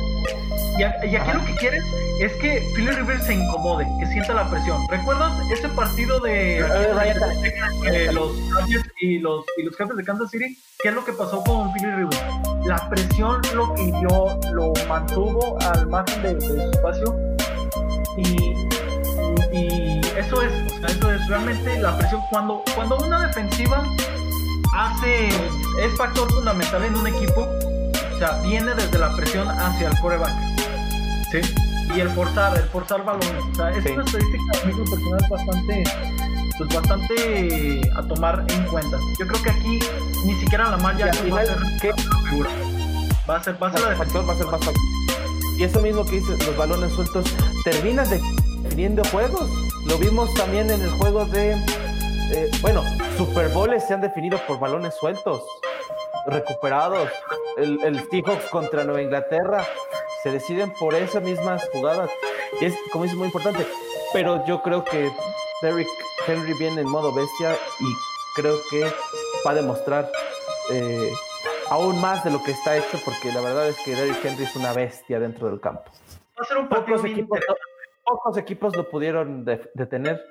S2: y, a- y aquí lo que quieres es que Philip Rivers se incomode, que sienta la presión. ¿Recuerdas ese partido de
S3: Eh,
S2: eh, los y los, y los jefes de Kansas City? ¿Qué es lo que pasó con Philip Rivers? La presión lo hirió, lo mantuvo al margen de, de su espacio y, y eso es, o sea, eso es realmente la presión. Cuando, cuando una defensiva hace, es factor fundamental en un equipo, o sea, viene desde la presión hacia el coreback. ¿Sí? Y el forzar, el forzar balones. O sea, es
S3: Sí.
S2: una estadística a mí personal bastante, pues bastante a tomar en cuenta. Yo creo que aquí ni siquiera Lamar
S3: y al
S2: Jackson va a ser
S3: ¿qué
S2: la figura. Va a ser, va a ser la
S3: va a más factor. Y eso mismo que dices, los balones sueltos, terminas definiendo juegos. Lo vimos también en el juego de. eh, bueno, Super Bowls se han definido por balones sueltos, recuperados. El, el Seahawks contra Nueva Inglaterra se deciden por esas mismas jugadas. Y es, como dices, muy importante. Pero yo creo que Derrick Henry viene en modo bestia y creo que va a demostrar eh, aún más de lo que está hecho, porque la verdad es que Derrick Henry es una bestia dentro del campo.
S2: Va a ser un
S3: Pocos equipos, pocos equipos lo pudieron de- detener.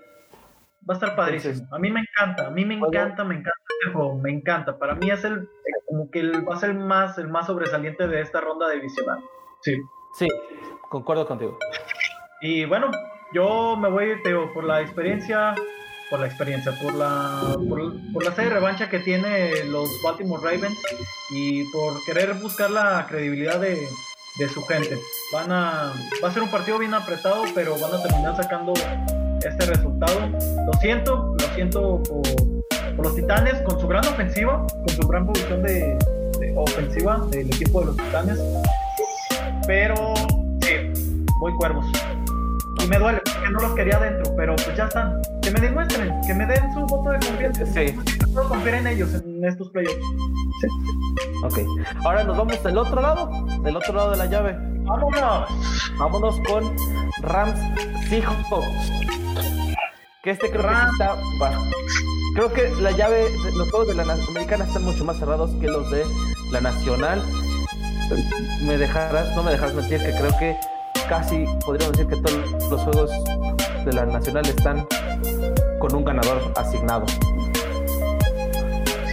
S2: Va a estar padrísimo.
S3: Entonces-
S2: a mí me encanta, a mí me encanta, me encanta este juego, me encanta. Para mí es el, como que el- va a ser el más, el más sobresaliente de esta ronda divisional. Sí.
S3: Sí, concuerdo contigo.
S2: Y bueno, yo me voy, te digo, por la experiencia, por la experiencia, por la, por, la serie de revancha que tiene los Baltimore Ravens y por querer buscar la credibilidad de, de su gente. Van a, va a ser un partido bien apretado, pero van a terminar sacando este resultado. Lo siento, lo siento por, por los Titanes, con su gran ofensiva, con su gran producción de, de ofensiva del equipo de los Titanes. Pero sí, voy cuervos. Y me duele, porque no los quería adentro, pero pues ya están. Que me demuestren, que me den su voto de confianza.
S3: Sí.
S2: Puedo confiar en ellos en estos playoffs.
S3: Ok. Ahora nos vamos del otro lado, del otro lado de la llave.
S2: ¡Vámonos!
S3: Vámonos con Rams Seahawks. Que este creo que sí
S2: Rams.
S3: está bajo. Creo que la llave, los juegos de la na- americana están mucho más cerrados que los de la nacional. Me dejarás, no me dejarás mentir que creo que casi podríamos decir que todos los juegos de la nacional están con un ganador asignado.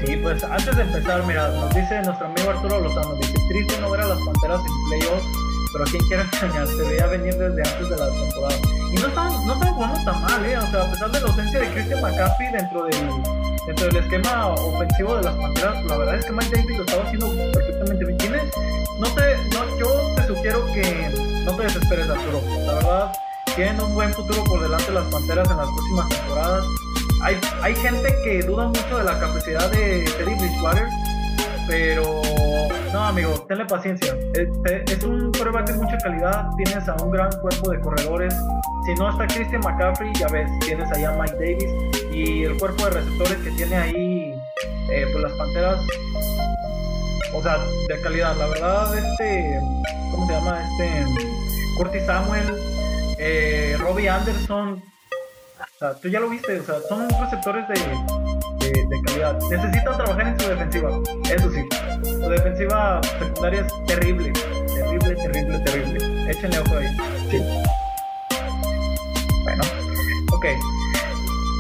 S2: Sí, pues antes de empezar, mira, nos dice nuestro amigo Arturo Lozano, dice, triste no ver a las Panteras en playoffs, pero quién quiere engañar, se veía venir desde antes de la temporada. Y no estaban, no estaban jugando tan mal, ¿eh? O sea, a pesar de la ausencia de Christian McCaffrey dentro del, dentro del esquema ofensivo de las Panteras, la verdad es que Mike Davis lo estaba haciendo perfectamente bien. No te, no, yo te sugiero que no te desesperes, Arturo. La verdad, tienen un buen futuro por delante las Panteras en las próximas temporadas. Hay, hay gente que duda mucho de la capacidad de Teddy Bridgewater, pero no, amigo, tenle paciencia. Es, es un quarterback de mucha calidad, tienes a un gran cuerpo de corredores. Si no está Christian McCaffrey, ya ves, tienes allá a Mike Davis y el cuerpo de receptores que tiene ahí, eh, pues las Panteras, o sea, de calidad. La verdad, este, ¿cómo se llama? Este, Curtis Samuel, eh, Robbie Anderson, O sea, tú ya lo viste, o sea, son receptores de, de, de calidad. Necesitan trabajar en su defensiva, eso sí. Su defensiva secundaria es terrible, terrible, terrible, terrible. Échenle ojo ahí.
S3: Sí.
S2: Bueno, ok.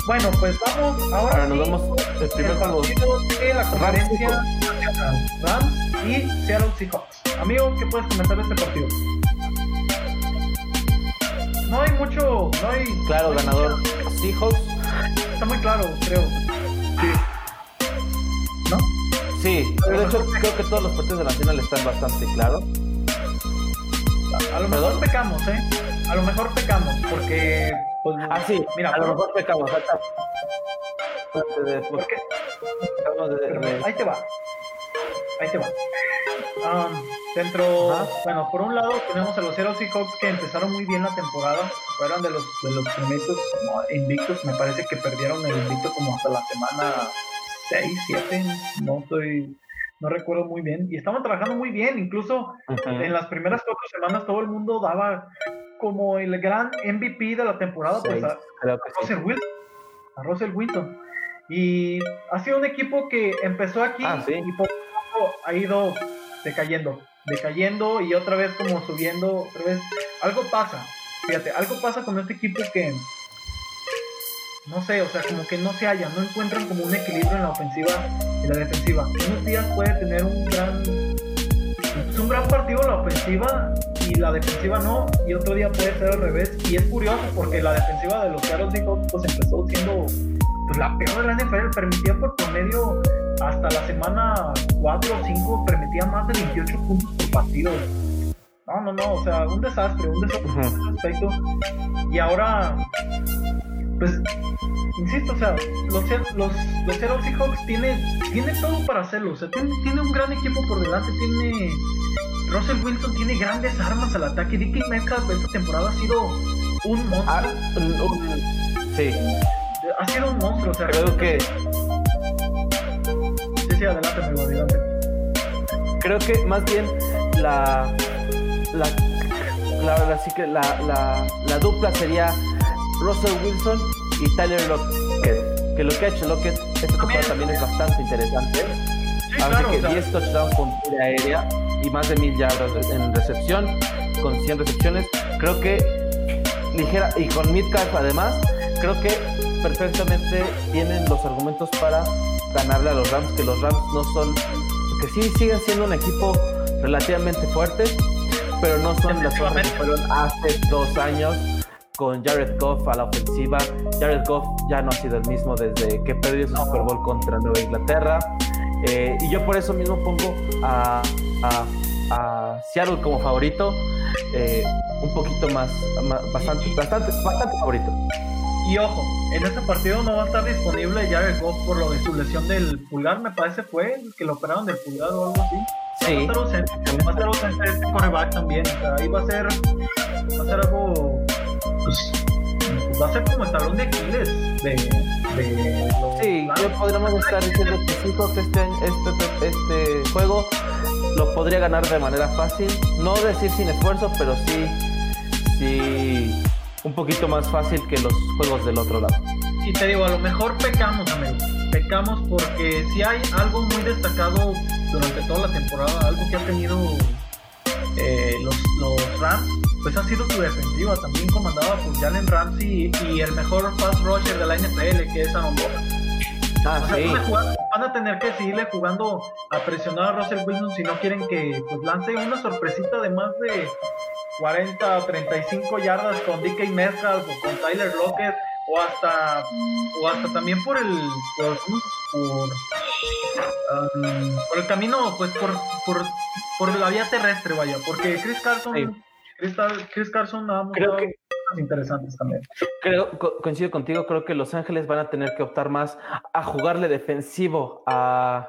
S2: Bueno, pues vamos ahora.
S3: Ahora nos vamos el primer juego.
S2: partido de la conferencia. Rams y Seattle Seahawks. Amigo, ¿qué puedes comentar de este partido? No hay mucho, no hay.
S3: Claro,
S2: no hay
S3: ganador
S2: mucha-
S3: Seahawks.
S2: Está muy claro, creo. Sí. ¿No?
S3: Sí, de hecho creo que todos los partidos de la final están bastante claros.
S2: A lo mejor
S3: ¿Perdón?
S2: pecamos, ¿eh? A lo mejor pecamos, porque. Pues,
S3: Ah, sí,
S2: Mira,
S3: a lo
S2: por-
S3: mejor pecamos. de-
S2: ahí te va. Ahí te va. Um, dentro,
S3: Ajá.
S2: bueno, por un lado tenemos a los Seattle Seahawks que empezaron muy bien la temporada. Fueron de los, de los primeros como invictos. Me parece que perdieron el invicto como hasta la semana 6, 7. No estoy, no recuerdo muy bien. Y estaban trabajando muy bien. Incluso en las primeras cuatro semanas todo el mundo daba como el gran MVP de la temporada. Pues, a-
S3: creo que sí.
S2: Russell Wilson. A Russell Wilson. Y ha sido un equipo que empezó aquí
S3: Ah, sí.
S2: y poco a poco ha ido decayendo, decayendo y otra vez como subiendo, otra vez. Algo pasa, fíjate, algo pasa con este equipo que no sé, o sea, como que no se hallan, no encuentran como un equilibrio en la ofensiva y la defensiva. Unos días puede tener un gran es un gran partido la ofensiva y la defensiva no, y otro día puede ser al revés. Y es curioso porque la defensiva de los Seattle Seahawks pues empezó siendo pues, la peor de la NFL, permitía por promedio hasta la semana 4 o 5, permitía más de 28 puntos por partido. No, no, no, o sea, un desastre, un desastre en ese aspecto. Y ahora, pues, insisto, o sea, los, los, los Seahawks tiene, tiene todo para hacerlo. O sea, tiene, tiene un gran equipo por delante, tiene. Russell Wilson tiene grandes armas al ataque. DK Metcalf esta temporada ha sido un monstruo.
S3: Ah, sí,
S2: Ha sido un monstruo. O sea,
S3: creo que
S2: Sí, sí, adelante, amigo, adelante.
S3: creo que más bien la la la, la- sí que la, la, la dupla sería Russell Wilson y Tyler Lockett. Que lo que ha hecho Lockett esta temporada también es bastante interesante.
S2: Sí,
S3: Así
S2: claro,
S3: que
S2: o sea,
S3: 10 touchdowns con aérea y más de 1000 yardas en recepción, con 100 recepciones. Creo que ligera y con Midcalf además, creo que perfectamente tienen los argumentos para ganarle a los Rams, que los Rams no son, que sí siguen siendo un equipo relativamente fuerte, pero no son las fuerzas que fueron hace dos años con Jared Goff a la ofensiva. Jared Goff ya no ha sido el mismo desde que perdió su Super Bowl contra Nueva Inglaterra. Eh, y yo por eso mismo pongo a, a- a Seattle como favorito, eh, un poquito más, ma- bastante, bastante, bastante favorito.
S2: Y ojo, en este partido no va a estar disponible Jared Goff por lo de su lesión del pulgar, me parece fue que lo operaron del pulgar o algo así. Va a
S3: Sí,
S2: estar ausente, va a estar ausente este coreback también. O sea, ahí va a ser, va a ser algo, pues, va a ser como el talón de Aquiles de,
S3: sí, yo podríamos estar diciendo que Seahawks este, año- este, este juego lo podría ganar de manera fácil, no decir sin esfuerzo, pero sí, sí, un poquito más fácil que los juegos del otro lado.
S2: Y te digo, a lo mejor pecamos, amigo. Pecamos porque si hay algo muy destacado durante toda la temporada, algo que ha tenido eh, los, los Rams, pues ha sido su defensiva, también comandada por Jalen Ramsey y el mejor pass rusher de la NFL, que es Aaron Donald.
S3: Ah,
S2: O sea,
S3: sí,
S2: van, a jugar- van a tener que seguirle jugando a presionar a Russell Wilson si no quieren que pues, lance una sorpresita de más de 40, 35 yardas con DK Metcalf o con Tyler Lockett o hasta o hasta también por el por, ¿cómo se- por, um, por el camino pues por, por por la vía terrestre vaya porque Chris Carson
S3: Sí.
S2: Chris, Car- Chris Carson ha
S3: Creo
S2: mostrado
S3: que-
S2: cosas interesantes también
S3: Creo, co- coincido contigo, creo que Los Ángeles van a tener que optar más a jugarle defensivo a,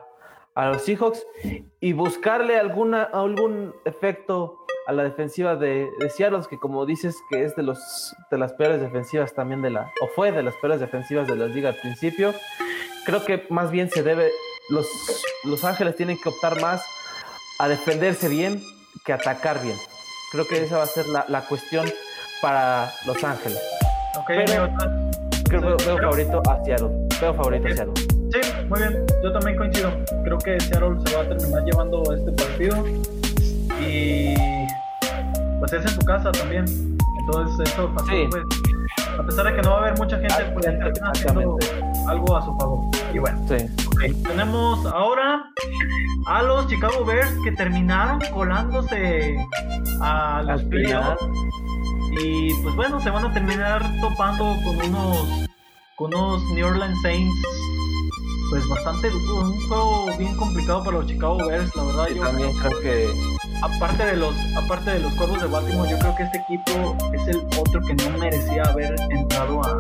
S3: a los Seahawks y buscarle alguna, algún efecto a la defensiva de, de Seattle, que como dices que es de, los, de las peores defensivas también de la, o fue de las peores defensivas de la liga al principio. Creo que más bien se debe, los, los Ángeles tienen que optar más a defenderse bien que atacar bien. Creo que esa va a ser la, la cuestión para Los Ángeles.
S2: Ok,
S3: Pero- creo que veo favorito a Seattle. Veo favorito a Seattle.
S2: Sí, muy bien. Yo también coincido. Creo que Seattle se va a terminar llevando este partido. Y pues es en su casa también. Entonces eso
S3: Sí.
S2: pues, a pesar de que no va a haber mucha gente, pues termina haciendo algo a su favor. Y bueno,
S3: Sí.
S2: tenemos ahora a los Chicago Bears que terminaron colándose a los playoffs. Y pues bueno, se van a terminar topando con unos con unos New Orleans Saints pues bastante un juego bien complicado para los Chicago Bears, la verdad
S3: y
S2: yo
S3: también creo que
S2: aparte de los aparte de los Cuervos de Baltimore, yo creo que este equipo es el otro que no merecía haber entrado a,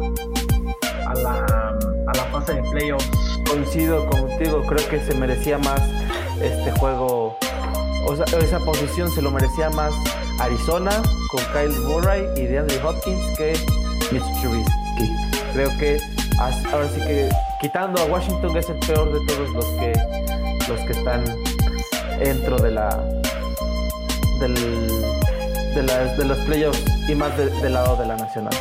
S2: a la a la fase de playoffs.
S3: coincido contigo, creo que se merecía más este juego, o sea, esa posición se lo merecía más Arizona con Kyle Murray y DeAndre Hopkins que Mitch Trubisky. Creo que ahora sí que quitando a Washington es el peor de todos los que los que están dentro de la del, de los playoffs y más de- del lado de la nacional.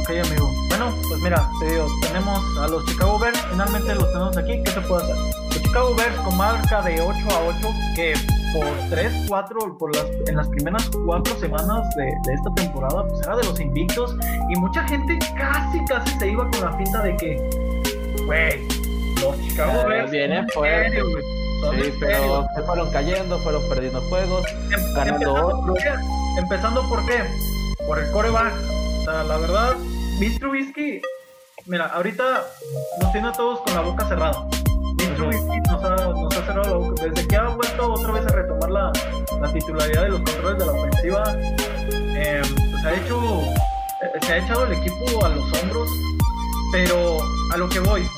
S2: Ok, amigo. Bueno, pues mira, te digo, tenemos a los Chicago Bears, finalmente los tenemos aquí. ¿Qué se puede hacer? Los Chicago Bears con marca de 8 a 8, que por 3, 4, por las, en las primeras 4 semanas de, de esta temporada, pues era de los invictos. Y mucha gente casi, casi se iba con la finta de que, güey, los Chicago Bears.
S3: viene
S2: son en
S3: fuerte.
S2: serio, güey, son
S3: Sí, pero se fueron cayendo, fueron perdiendo juegos,
S2: Em-
S3: ganando otros.
S2: empezando por qué, por el coreback. O sea, la verdad, Mitch Trubisky, mira, ahorita nos tiene a todos con la boca cerrada. Mitch Trubisky Desde que ha vuelto otra vez a retomar la, la titularidad de los controles de la ofensiva, pues ha hecho, se ha echado el equipo a los hombros. Pero a lo que voy,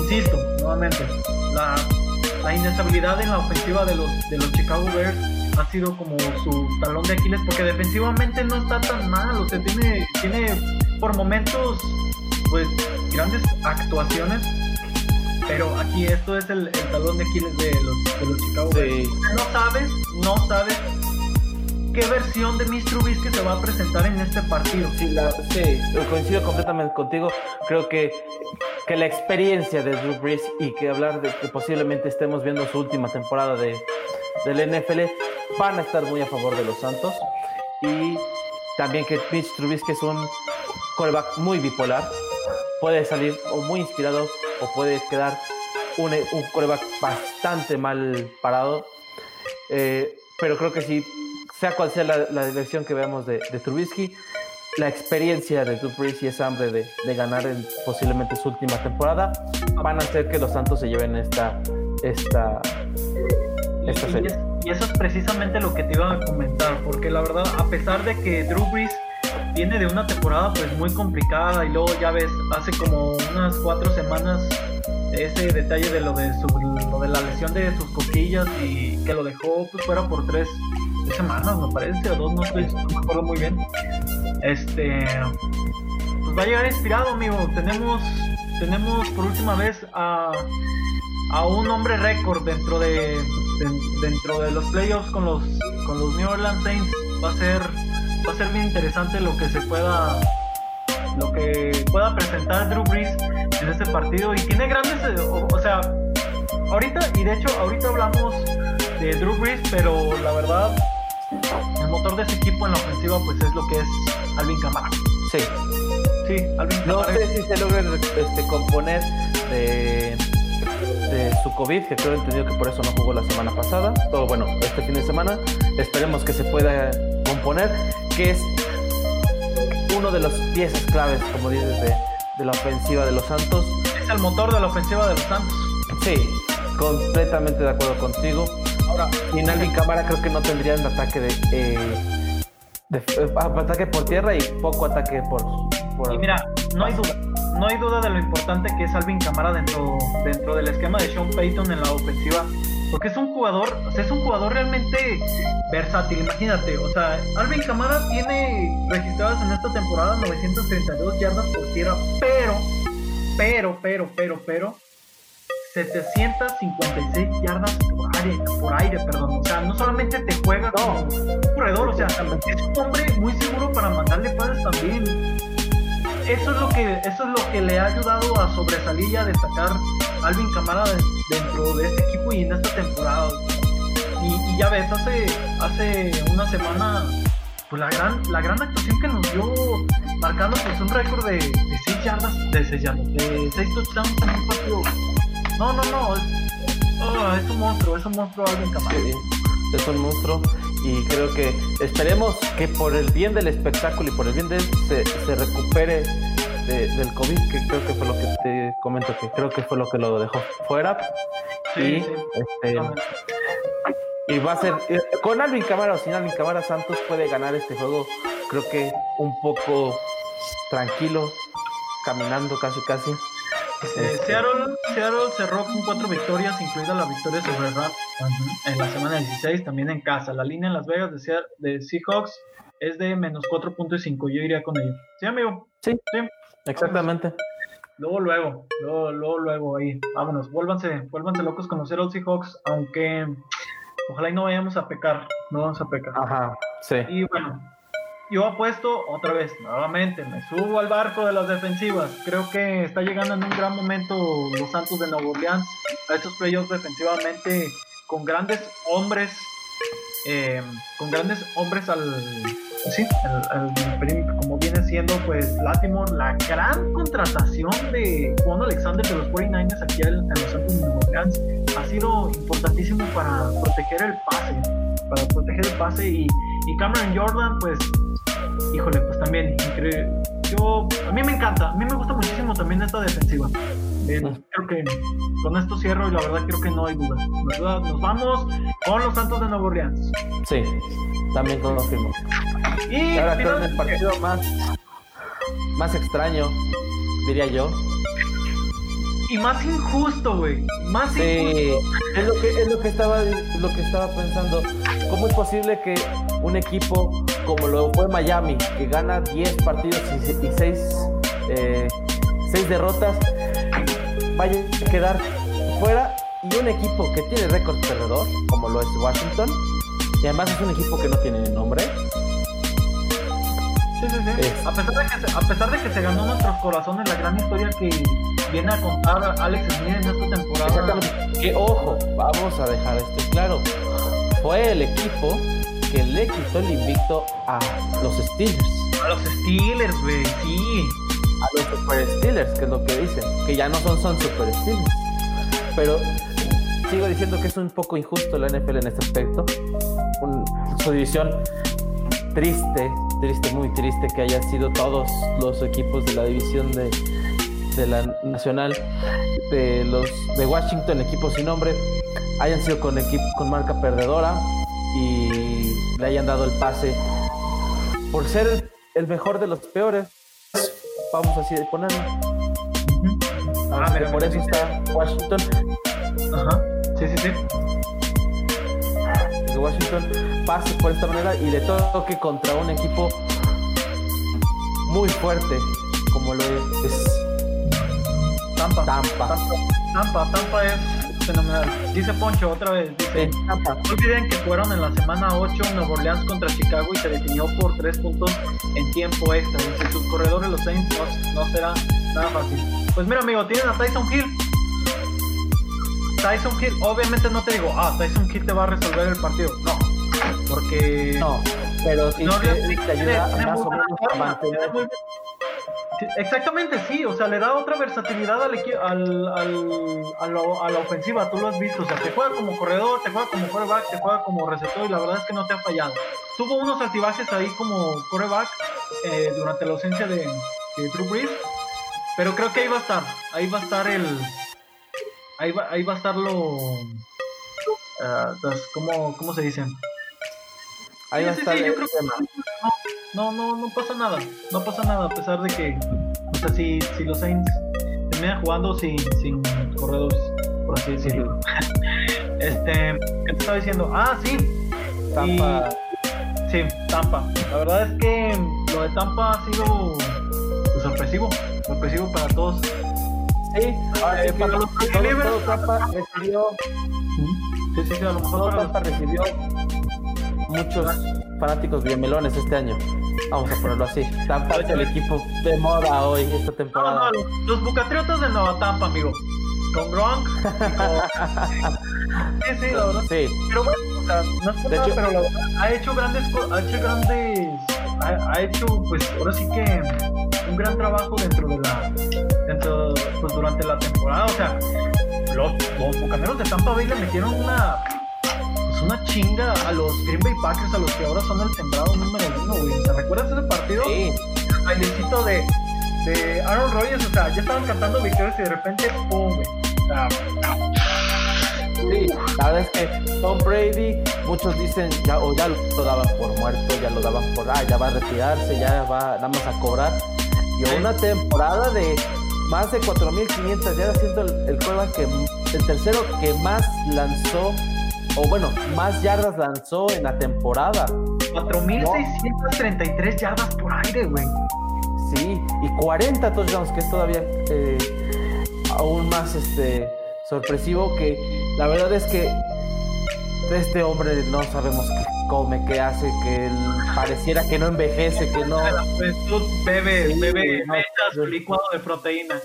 S2: insisto, nuevamente, la, la inestabilidad en la ofensiva de los, de los Chicago Bears ha sido como su talón de Aquiles porque defensivamente no está tan mal, o sea, tiene, tiene por momentos pues grandes actuaciones, pero aquí esto es el, el talón de Aquiles de los, de los Chicago Bears.
S3: Sí.
S2: No sabes, no sabes qué versión de Mitch Trubisky se va a presentar en este partido.
S3: Sí, la- sí, coincido completamente contigo. Creo que, que la experiencia de Drew Brees y que hablar de que posiblemente estemos viendo su última temporada de, del NFL van a estar muy a favor de los Santos. Y también que Mitch Trubisky es un quarterback muy bipolar. Puede salir o muy inspirado o puede quedar un, un quarterback bastante mal parado. Eh, pero creo que sí, sea cual sea la, la dirección que veamos de, de Trubisky, la experiencia de Drew Brees y esa hambre de, de ganar en posiblemente su última temporada van a hacer que los Santos se lleven esta, esta, esta
S2: Y,
S3: serie.
S2: es- y eso es precisamente lo que te iba a comentar, porque la verdad, a pesar de que Drew Brees viene de una temporada pues muy complicada y luego ya ves, hace como unas cuatro semanas ese detalle de lo de su, lo de la lesión de sus coquillas y que lo dejó pues fuera por tres, semanas me parece, o dos, no estoy, no me acuerdo muy bien. Este pues va a llegar inspirado, amigo. Tenemos, tenemos por última vez a a un hombre récord dentro de, de- dentro de los playoffs con los con los New Orleans Saints va a ser va a ser bien interesante lo que se pueda lo que pueda presentar Drew Brees en este partido y tiene grandes eh, o, o sea ahorita y de hecho ahorita hablamos de Drew Brees pero la verdad el motor de ese equipo en la ofensiva pues es lo que es Alvin Kamara
S3: Sí.
S2: sí Alvin
S3: No
S2: Kamara
S3: sé si se logren este, componer de, de su COVID, que creo entendido que por eso no jugó la semana pasada, o bueno, este fin de semana. Esperemos que se pueda componer, que es uno de los piezas claves, como dices, de, de la ofensiva de los Santos.
S2: es el motor de la ofensiva de los Santos
S3: Sí, completamente de acuerdo contigo.
S2: ahora
S3: Sin Alvin Cámara creo que no tendrían ataque de, eh, de- eh, ataque por tierra y poco ataque por, por
S2: Y mira, no hay duda, no hay duda de lo importante que es Alvin Camara dentro, dentro del esquema de Sean Payton en la ofensiva, porque es un jugador, o sea, es un jugador realmente versátil, imagínate, o sea, Alvin Camara tiene registradas en esta temporada 932 yardas por tierra, pero, pero, pero, pero, pero, 756 yardas por aire, por aire, perdón, o sea, no solamente te juega
S3: No.
S2: como un corredor, o sea, es un hombre muy seguro para mandarle pases también. Eso es lo que eso es lo que le ha ayudado a sobresalir y a destacar a Alvin Camara de- dentro de este equipo y en esta temporada. Y, ya ves, hace, hace una semana, pues la gran, la gran actuación que nos dio marcando pues un récord de, de 6 yardas, de 6 yardas, de 6 touchdowns en un partido. No, no, no, es, oh, es un monstruo, es un monstruo Alvin Camara.
S3: Sí, es un monstruo y creo que esperemos que por el bien del espectáculo y por el bien de él se, se recupere de- del COVID, que creo que fue lo que te comento, que creo que fue lo que lo dejó fuera.
S2: Sí,
S3: y,
S2: sí.
S3: este, y va a ser, eh, con Alvin Cámara o sin Alvin Cámara, Santos puede ganar este juego, creo que un poco tranquilo, caminando casi casi.
S2: Eh,
S3: Este,
S2: Seattle, Seattle cerró con cuatro victorias, incluida la victoria sobre Rams en la semana 16, también en casa. La línea en Las Vegas de, Sea- de Seahawks es de menos 4.5. Yo iría con ello. Sí, amigo.
S3: Sí. Exactamente.
S2: Luego, luego, luego, luego, luego, ahí. Vámonos, vuélvanse, vuélvanse locos con los Seattle Seahawks, aunque ojalá y no vayamos a pecar. No vamos a pecar.
S3: Ajá, sí.
S2: Y bueno, yo apuesto otra vez, nuevamente, me subo al barco de las defensivas. Creo que está llegando en un gran momento los Santos de Nueva Orleans a estos playoffs defensivamente con grandes hombres, eh, con grandes hombres al, sí, al, como viene siendo pues Latimore, la gran contratación de Juan Alexander de los 49ers aquí en, en los Santos de Nueva Orleans ha sido importantísimo para proteger el pase, para proteger el pase y, y Cameron Jordan pues híjole, pues también increíble. Yo, a mí me encanta, a mí me gusta muchísimo también esta defensiva. Bien, creo que con esto cierro y la verdad creo que no hay duda. Nos, nos vamos con los Santos de Nueva Orleans.
S3: Sí, también confirmo.
S2: Y
S3: Ahora que
S2: finalmente-
S3: el partido más, más extraño, diría yo.
S2: y más injusto, güey. Más injusto.
S3: Es lo que, es lo que estaba lo que estaba pensando. ¿Cómo es posible que un equipo como lo fue Miami, que gana 10 partidos y 6 derrotas, vaya a quedar fuera? Y un equipo que tiene récord perdedor, como lo es Washington, y además es un equipo que no tiene nombre.
S2: Sí, sí, sí.
S3: Es-
S2: A, pesar de que se, a pesar de que se ganó nuestros corazones la gran historia que viene a contar Alex Smith en esta temporada.
S3: Exactamente. Que ojo, vamos a dejar esto claro. Fue el equipo que le quitó el invicto a los Steelers.
S2: A los Steelers, güey, sí.
S3: a los Super Steelers, que es lo que dicen, que ya no son, son Super Steelers. Pero sigo diciendo que es un poco injusto la NFL en este aspecto. Un- su división triste, triste, muy triste que haya sido todos los equipos de la división de, de la nacional de los de Washington, equipos sin nombre, hayan sido con equipo con marca perdedora y le hayan dado el pase por ser el mejor de los peores. Vamos así de ponerlo.
S2: Ah, mira,
S3: por eso está Washington.
S2: Ajá. Sí, sí, sí.
S3: Que Washington pase por esta manera y le toque contra un equipo muy fuerte como lo es
S2: Tampa.
S3: Tampa.
S2: Tampa, Tampa es fenomenal. Dice Poncho otra vez, dice,
S3: Sí,
S2: no olviden que fueron en la semana 8 Nueva Orleans contra Chicago y se definió por 3 puntos en tiempo extra. Dice, sus corredores los Saints no, no será nada fácil. Pues mira amigo, tienen a Tyson Hill. Tyson Hill, obviamente no te digo, ah, Tyson Hill te va a resolver el partido. No, porque...
S3: No, pero sí
S2: No,
S3: te, te ayuda menos a mantener.
S2: Exactamente, sí, o sea, le da otra versatilidad al, al, al- a, la ofensiva, tú lo has visto, o sea, te juega como corredor, te juega como quarterback, te juega como receptor y la verdad es que no te ha fallado. Tuvo unos altibajes ahí como quarterback eh, durante la ausencia de, de pero creo que ahí va a estar, ahí va a estar el... Ahí va, ahí va a estar lo... ¿cómo, ¿Cómo se dicen?
S3: Ahí
S2: Sí,
S3: va a estar el tema.
S2: no, no, no pasa nada. No pasa nada, a pesar de que, o sea, si, si los Saints terminan jugando sin, sin corredores, por así decirlo. *laughs* este, ¿qué te estaba diciendo? Ah, sí.
S3: Tampa.
S2: Sí, Tampa. La verdad es que lo de Tampa ha sido pues, sorpresivo, sorpresivo para todos.
S3: Sí, ahora
S2: Eh, para los
S3: todo Tampa recibió,
S2: Sí, sí, sí, a lo mejor para los-
S3: Tampa recibió muchos fanáticos biemelones este año. Vamos a ponerlo así. Tampa es el equipo de moda hoy, esta temporada.
S2: no, los, los Bucatriotas de Nueva Tampa, amigo. Con Gronk. con- *laughs* Sí, sí, la verdad.
S3: Sí,
S2: Pero bueno, o sea, no es por
S3: De
S2: nada,
S3: hecho-
S2: pero la verdad, ha hecho grandes, ha hecho grandes, ha, ha hecho, pues, ahora sí que un gran trabajo dentro de la, dentro, pues, durante la temporada, o sea, los, los bucaneros de Tampa Bay le metieron una, una chinga a los Green Bay Packers, a los que ahora son el sembrado número uno, güey, ¿te recuerdas ese partido?
S3: sí.
S2: El bailecito de, de Aaron Rodgers, o sea, ya estaban cantando victorias y de repente, pum, güey, o sea,
S3: Sí, la verdad es que Tom Brady, muchos dicen, ya, o ya lo daban por muerto, ya lo daban por, ah, ya va a retirarse, ya va nada más a cobrar. Y
S2: Sí.
S3: una temporada de más de 4.500 yardas, siendo el, el que, el tercero que más lanzó, o bueno, más yardas lanzó en la temporada.
S2: 4.633 yardas por aire, güey.
S3: Sí, y 40 touchdowns, que es todavía eh, aún más este, sorpresivo, que la verdad es que este hombre no sabemos qué come, qué hace, que él pareciera que no envejece, que no...
S2: Juventud bebe,
S3: Sí,
S2: bebe,
S3: no,
S2: licuado de proteína.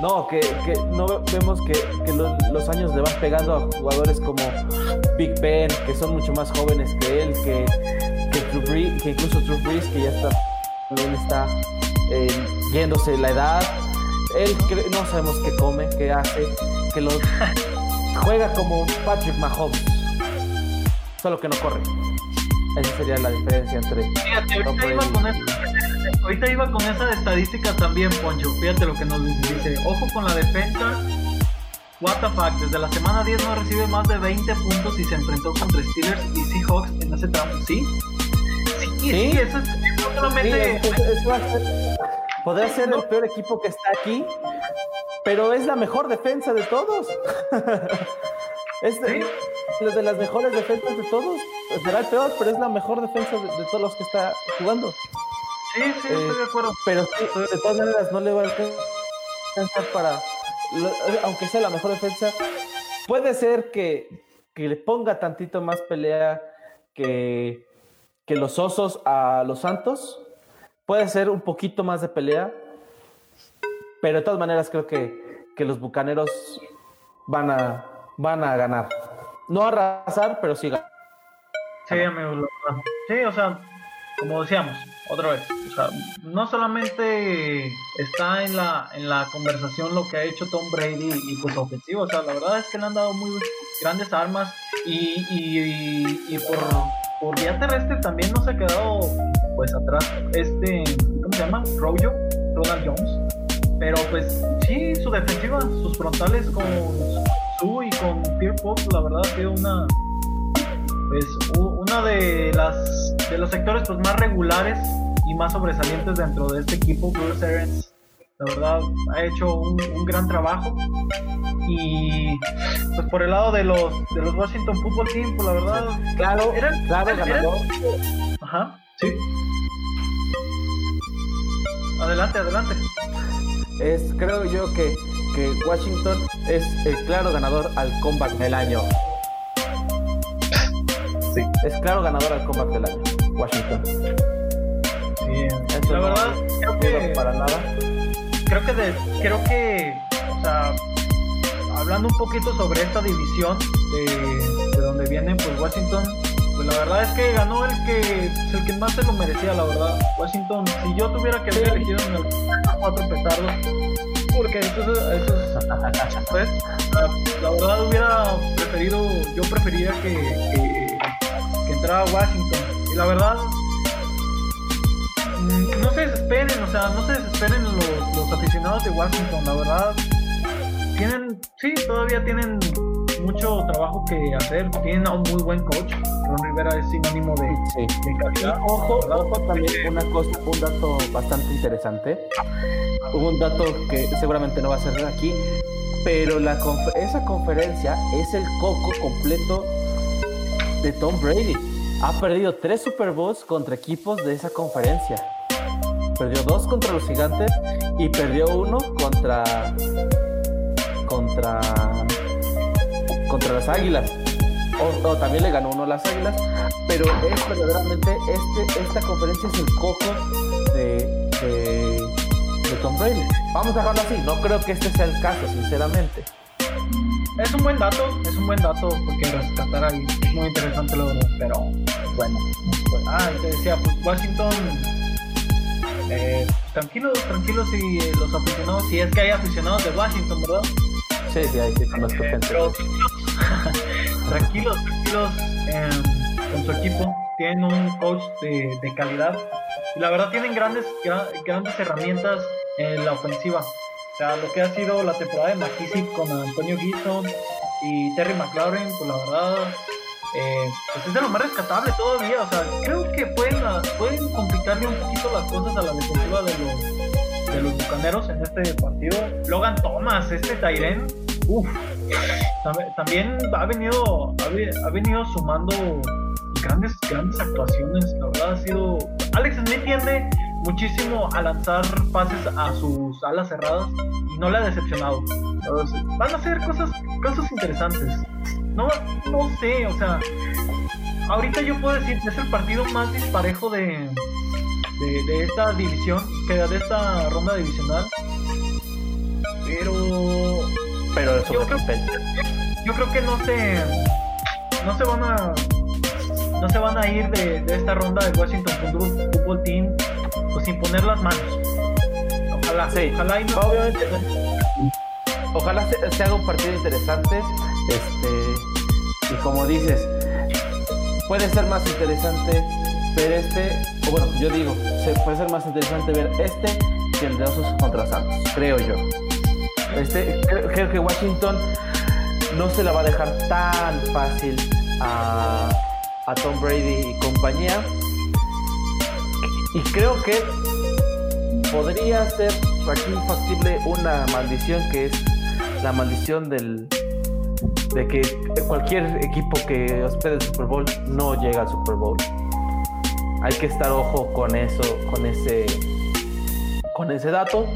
S3: No, que, que no ve- vemos que, que lo- los años le van pegando a jugadores como Big Ben, que son mucho más jóvenes que él, que, que, Drew Brees- que incluso Drew Brees, que ya está, también está eh, yéndose la edad. Él no sabemos qué come, qué hace, que lo *laughs* juega como Patrick Mahomes, solo que no corre. Esa sería la diferencia entre
S2: Fíjate,
S3: Tom
S2: ahorita iba, con esa, ahorita iba con esa estadística también, Poncho. Fíjate lo que nos dice. Ojo con la defensa. What the fuck, desde la semana 10 no recibe más de 20 puntos y se enfrentó contra Steelers y Seahawks en ese tramo. ¿Sí? Sí, sí,
S3: ¿Sí?
S2: eso es
S3: Sí, podría ser el peor equipo que está aquí, pero es la mejor defensa de todos. *laughs* es de,
S2: Sí.
S3: de las mejores defensas de todos. Será el peor, pero es la mejor defensa de, de todos los que está jugando.
S2: Sí, sí, estoy
S3: Eh,
S2: de acuerdo.
S3: Pero sí, de todas maneras no le va a alcanzar para, aunque sea la mejor defensa, puede ser que, que le ponga tantito más pelea que, que los osos a los Santos. Puede ser un poquito más de pelea, pero de todas maneras creo que, que los Bucaneros van a, van a ganar. No arrasar, pero sí ganar.
S2: Sí, amigo. Sí, o sea, como decíamos, otra vez, o sea, no solamente está en la, en la conversación lo que ha hecho Tom Brady y pues ofensivo, o sea, la verdad es que le han dado muy grandes armas y, y, y- y por, por vía terrestre también no se ha quedado pues atrás este, ¿cómo se llama? Rojo, Ronald Jones. Pero pues sí, su defensiva, sus frontales con Su y con Pierre Pop, la verdad ha sido una pues u- una de las de los sectores pues más regulares y más sobresalientes dentro de este equipo Bruce Arians la verdad ha hecho un, un gran trabajo y pues por el lado de los de los Washington Football Team pues la verdad
S3: Claro,
S2: Eran-
S3: claro,
S2: eran-
S3: ganador.
S2: ajá sí adelante adelante
S3: Es, creo yo que, que Washington es el claro ganador al comeback del año.
S2: Sí.
S3: Es claro ganador al comeback del año. Washington.
S2: sí
S3: Eso
S2: la
S3: no
S2: verdad creo que
S3: para nada.
S2: creo que de- creo que o sea hablando un poquito sobre esta división de, de donde viene pues Washington pues la verdad es que ganó el que el que más se lo merecía la verdad Washington si yo tuviera que haber elegido en el cuatro petardos porque eso es, eso es- pues, la, la verdad hubiera preferido yo preferiría que, que, entrara Washington y la verdad Mm, no se desesperen, o sea, no se desesperen los, los aficionados de Washington, la verdad. Tienen, sí, todavía tienen mucho trabajo que hacer, tienen a un muy buen coach. Ron Rivera es sinónimo de,
S3: Sí.
S2: de
S3: Y
S2: calidad.
S3: ojo,
S2: ¿verdad?
S3: ojo también una cosa, un dato bastante interesante. Un dato que seguramente no va a ser aquí, pero la conf- esa conferencia es el coco completo de Tom Brady. Ha perdido tres Super Bowls contra equipos de esa conferencia. Perdió dos contra los gigantes y perdió uno contra contra contra las águilas. o, también le ganó uno a las Águilas, pero es verdaderamente este, esta conferencia es el coco de, de, de Tom Brady. Vamos a dejarlo así, no creo que este sea el caso, sinceramente.
S2: Es un buen dato, es un buen dato porque rescatar ahí es muy interesante lo verdad, pero bueno. pues, ah, te decía, pues Washington, eh, tranquilos, tranquilos y eh, los aficionados, si es que hay aficionados de Washington, ¿verdad?
S3: Sí, sí, ahí sí conozco gente.
S2: Pero *laughs* tranquilos, tranquilos em, con su equipo, tienen un coach de, de calidad y la verdad tienen grandes, gra- grandes herramientas en la ofensiva. O sea, lo que ha sido la temporada de McKissick con Antonio Gibson y Terry McLaurin, pues la verdad, eh, pues es de lo más rescatable todavía. O sea, creo que pueden, ah, pueden complicarle un poquito las cosas a la defensiva de los, de los bucaneros en este partido. Logan Thomas, este Tyren, uff, también ha venido, ha, ve- ha venido sumando grandes, grandes actuaciones. La verdad ha sido. Alex Smith tiende muchísimo a lanzar pases a sus alas cerradas y no le ha decepcionado. Entonces, van a ser cosas, cosas interesantes. No, no sé, o sea, ahorita yo puedo decir que es el partido más disparejo de, de, de esta división, que de esta ronda divisional. Pero
S3: Pero eso
S2: Yo creo- yo creo que no se no se van a no se van a ir de, de esta ronda de Washington Football Team pues sin poner las manos ojalá
S3: Sí,
S2: ojalá y no
S3: obviamente. Ojalá se, se haga un partido interesante. Este, y como dices, puede ser más interesante ver este, o bueno, yo digo, se puede ser más interesante ver este que el de Osos contra Santos, creo yo. Este, creo, creo que Washington no se la va a dejar tan fácil a, a Tom Brady y compañía. Y creo que podría ser aquí factible una maldición que es la maldición del de que cualquier equipo que hospede el Super Bowl no llega al Super Bowl. Hay que estar ojo con eso, con ese con ese dato,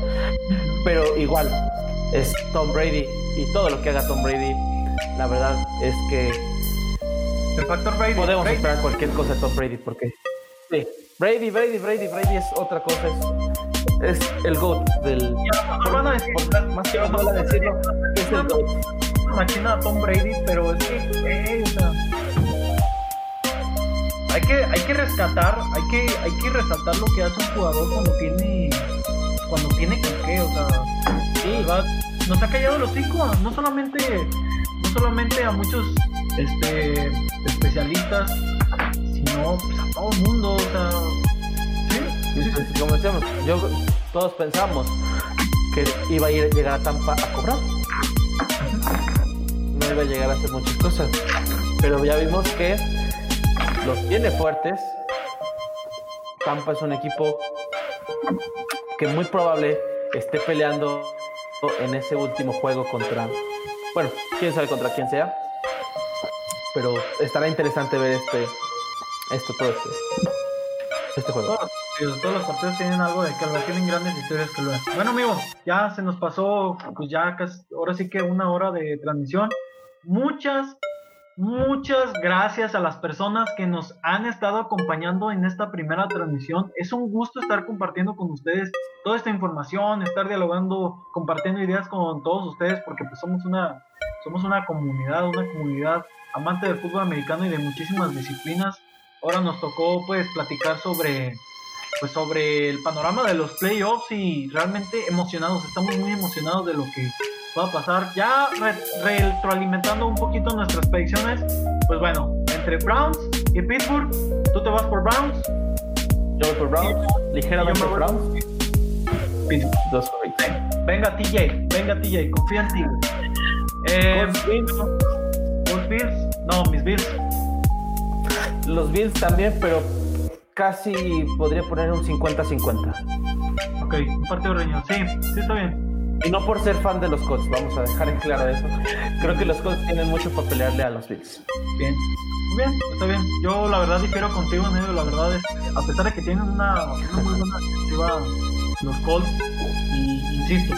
S3: pero igual es Tom Brady y todo lo que haga Tom Brady, la verdad es que
S2: el factor Brady
S3: podemos
S2: Brady.
S3: esperar cualquier cosa de Tom Brady porque sí, Brady, Brady, Brady, Brady es otra cosa, es, es el GOAT del
S2: mejor van a decir
S3: más que van a decirlo, es el GOAT.
S2: machina a Tom Brady pero es que eh, o sea, hay que hay que rescatar hay que hay que resaltar lo que hace un jugador cuando tiene cuando tiene con qué o sea sí, ¿verdad? nos ha callado los hocico no solamente no solamente a muchos este especialistas sino pues, a todo el mundo o sea sí,
S3: como decíamos, yo, todos pensamos que iba a ir, llegar a Tampa a cobrar. No iba a llegar a hacer muchas cosas. Pero ya vimos que los tiene fuertes. Tampa es un equipo que muy probable esté peleando en ese último juego contra. Bueno, quién sabe contra quién sea. Pero estará interesante ver este. Esto, todo este. Este juego.
S2: Todos todos los partidos tienen algo de que hablar, tienen grandes historias que hablar. Bueno, amigos, ya se nos pasó, pues ya casi, ahora sí que una hora de transmisión. Muchas, muchas gracias a las personas que nos han estado acompañando en esta primera transmisión. Es un gusto estar compartiendo con ustedes toda esta información, estar dialogando, compartiendo ideas con todos ustedes, porque pues somos una, somos una comunidad, una comunidad amante del fútbol americano y de muchísimas disciplinas. Ahora nos tocó pues platicar sobre pues sobre el panorama de los playoffs y realmente emocionados, estamos muy emocionados de lo que va a pasar. Ya re- retroalimentando un poquito nuestras predicciones, pues bueno, entre Browns y Pittsburgh, tú te vas por Browns,
S3: Yo voy por Browns, ligeramente
S2: voy-
S3: Browns.
S2: Pittsburgh.
S3: Dos.
S2: Venga TJ, venga TJ, confía en ti. Eh,
S3: Colts, Bills.
S2: ¿Los Bills? No, mis Bills.
S3: Los Bills también, pero casi podría poner un 50-50.
S2: Ok, un partido reñido. Sí, sí está bien.
S3: Y no por ser fan de los Colts, vamos a dejar en claro eso. Creo que los Colts tienen mucho para pelearle a los Bills.
S2: Bien. Muy bien, está bien. Yo la verdad difiero contigo, Negro. La verdad es, a pesar de que tienen una, una muy buena defensiva los Colts, y insisto,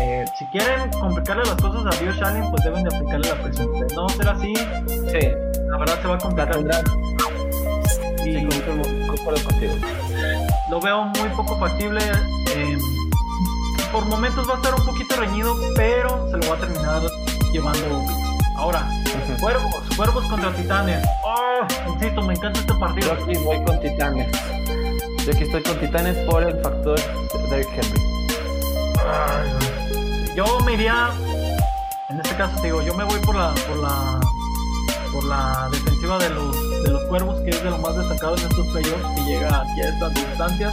S2: eh, si quieren complicarle las cosas a Josh Allen, pues deben de aplicarle la presión. De no ser así,
S3: Sí,
S2: la verdad se va a complicar.
S3: Sí, concuerdo- contigo.
S2: lo veo muy poco factible. eh, por momentos va a estar un poquito reñido, pero se lo va a terminar llevando. Ahora. Cuervos, Cuervos contra Titanes. Oh, insisto, me encanta este partido.
S3: Yo aquí voy con Titanes. Yo aquí estoy con Titanes por el factor Derrick Henry.
S2: Yo me iría, en este caso te digo, yo me voy por la, por la, por la defensiva de los, de los Cuervos, que es de lo más destacado en estos playoffs, que llega aquí a estas distancias.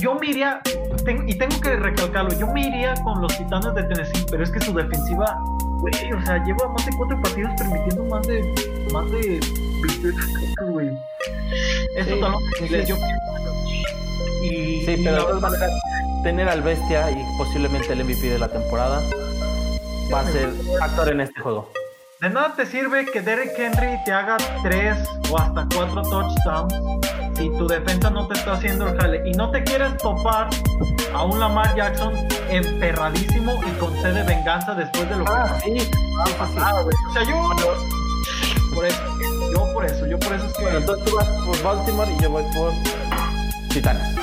S2: Yo me iría, ten- y tengo que recalcarlo, yo me iría con los Titanes de Tennessee, pero es que su defensiva, güey, o sea, lleva más de cuatro partidos permitiendo más de, más de 28 sacks, güey. Eso
S3: Sí, sí,
S2: yo y,
S3: Sí,
S2: y
S3: pero
S2: la
S3: tener al bestia y posiblemente el MVP de la temporada va a ser factor en este juego.
S2: De nada te sirve que Derrick Henry te haga 3 o hasta 4 touchdowns si tu defensa no te está haciendo el jale y no te quieres topar a un Lamar Jackson emperradísimo y con sed de venganza después de lo que
S3: Ah, sí, sí,
S2: ha pasado, güey. O sea, yo por eso, yo por eso, yo por eso es que
S3: Bueno, entonces tú vas por Baltimore y yo voy por Titanes.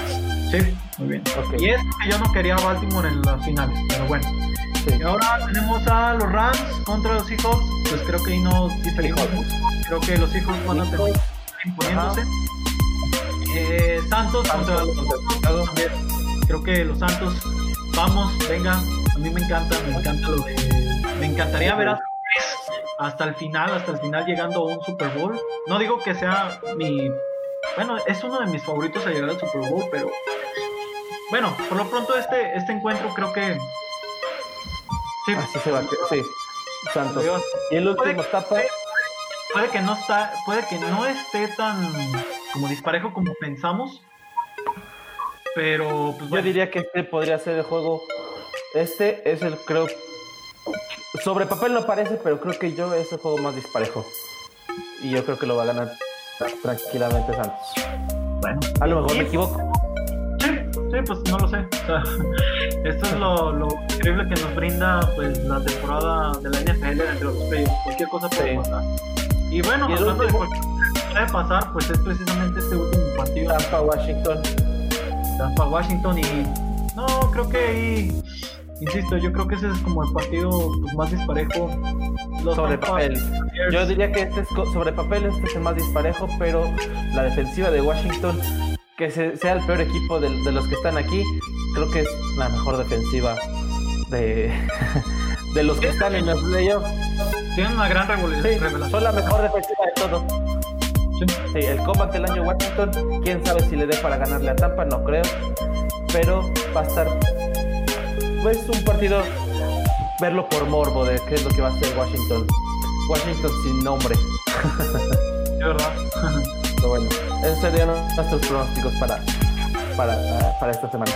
S2: sí, muy bien.
S3: Ok.
S2: Y es que yo no quería a Baltimore en las finales, pero bueno.
S3: Sí.
S2: Y ahora tenemos a los Rams contra los Seahawks. Pues creo que ahí no diferimos mucho. Creo que los Seahawks van a terminar imponiéndose. Eh, Santos contra los Santos. Creo que los Santos, vamos, venga. A mí me encanta, me encanta lo de. Me encantaría ver a hasta el final, hasta el final llegando a un Super Bowl. No digo que sea mi. Bueno, es uno de mis favoritos a llegar al Super Bowl, pero. Bueno, por lo pronto este, este encuentro creo que. Sí,
S3: Así se va. Sí, Santos. Y el último etapa.
S2: puede que no está, puede que no esté tan como disparejo como pensamos. Pero pues
S3: Yo diría que este podría ser el juego. Este es el, creo. Sobre papel no parece, pero creo que yo es el juego más disparejo. Y yo creo que lo va a ganar tranquilamente Santos.
S2: bueno.
S3: A lo mejor me equivoco.
S2: Sí, pues no lo sé. O sea, *laughs* esto es lo, lo increíble que nos brinda pues la temporada de la NFL entre los playoffs. Cualquier cosa puede
S3: Sí.
S2: pasar. Y bueno,
S3: Y
S2: hablando de cualquier cosa puede pasar, pues es precisamente este último partido
S3: Tampa, Washington.
S2: Tampa Washington y no creo que ahí insisto yo creo que ese es como el partido pues, más disparejo Los
S3: Sobre
S2: Tampa
S3: papel. Yo diría que este es sobre papel este es el más disparejo, pero la defensiva de Washington, que se- sea el peor equipo de, de los que están aquí, creo que es la mejor defensiva de, *laughs* de los que están en los playoffs.
S2: tienen una gran
S3: Sí,
S2: revelación
S3: son la mejor defensiva de todos.
S2: Sí.
S3: Sí, el comeback del año Washington, quién sabe si le dé para ganarle a Tampa, no creo. Pero va a estar. Pues un partido. Verlo por morbo de qué es lo que va a hacer Washington. Washington sin nombre. *laughs*
S2: de verdad *laughs*
S3: Pero bueno, esos serían nuestros pronósticos para, para, para esta semana.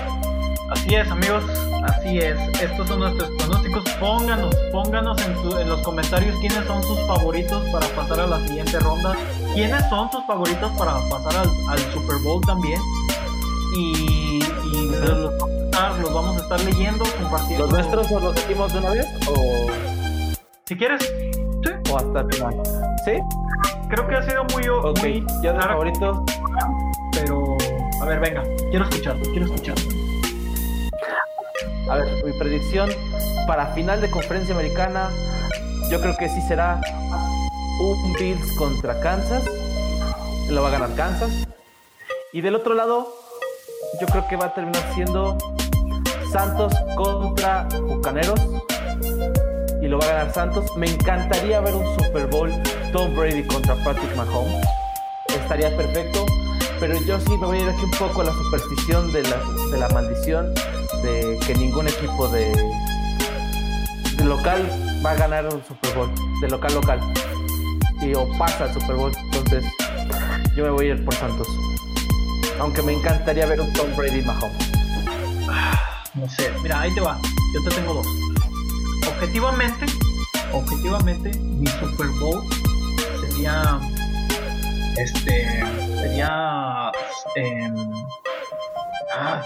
S2: Así es, amigos, así es. Estos son nuestros pronósticos. Pónganos, pónganos en, su- en los comentarios quiénes son sus favoritos para pasar a la siguiente ronda. ¿Quiénes son sus favoritos para pasar al, al Super Bowl también? Y, y los, vamos a estar, los vamos a estar leyendo, compartiendo.
S3: ¿Los nuestros nos los decimos de una vez o,
S2: Si quieres, sí.
S3: o hasta el final? ¿Sí?
S2: Creo que ha sido muy.
S3: Ok,
S2: muy
S3: yo de favorito.
S2: Pero, a ver, venga, quiero escucharlo, quiero escucharlo.
S3: A ver, mi predicción para final de conferencia americana, yo creo que sí será un Bills contra Kansas. Lo va a ganar Kansas. Y del otro lado, yo creo que va a terminar siendo Santos contra Bucaneros. Y lo va a ganar Santos. Me encantaría ver un Super Bowl Tom Brady contra Patrick Mahomes. Estaría perfecto. Pero yo sí me voy a ir aquí un poco a la superstición de la, de la maldición de que ningún equipo de, de local va a ganar un Super Bowl, de local local. Y o pasa al Super Bowl. Entonces, yo me voy a ir por Santos. Aunque me encantaría ver un Tom Brady Mahomes.
S2: No sé, mira, ahí te va. Yo te tengo dos. Objetivamente, objetivamente, mi Super Bowl sería. Este. Sería. ah,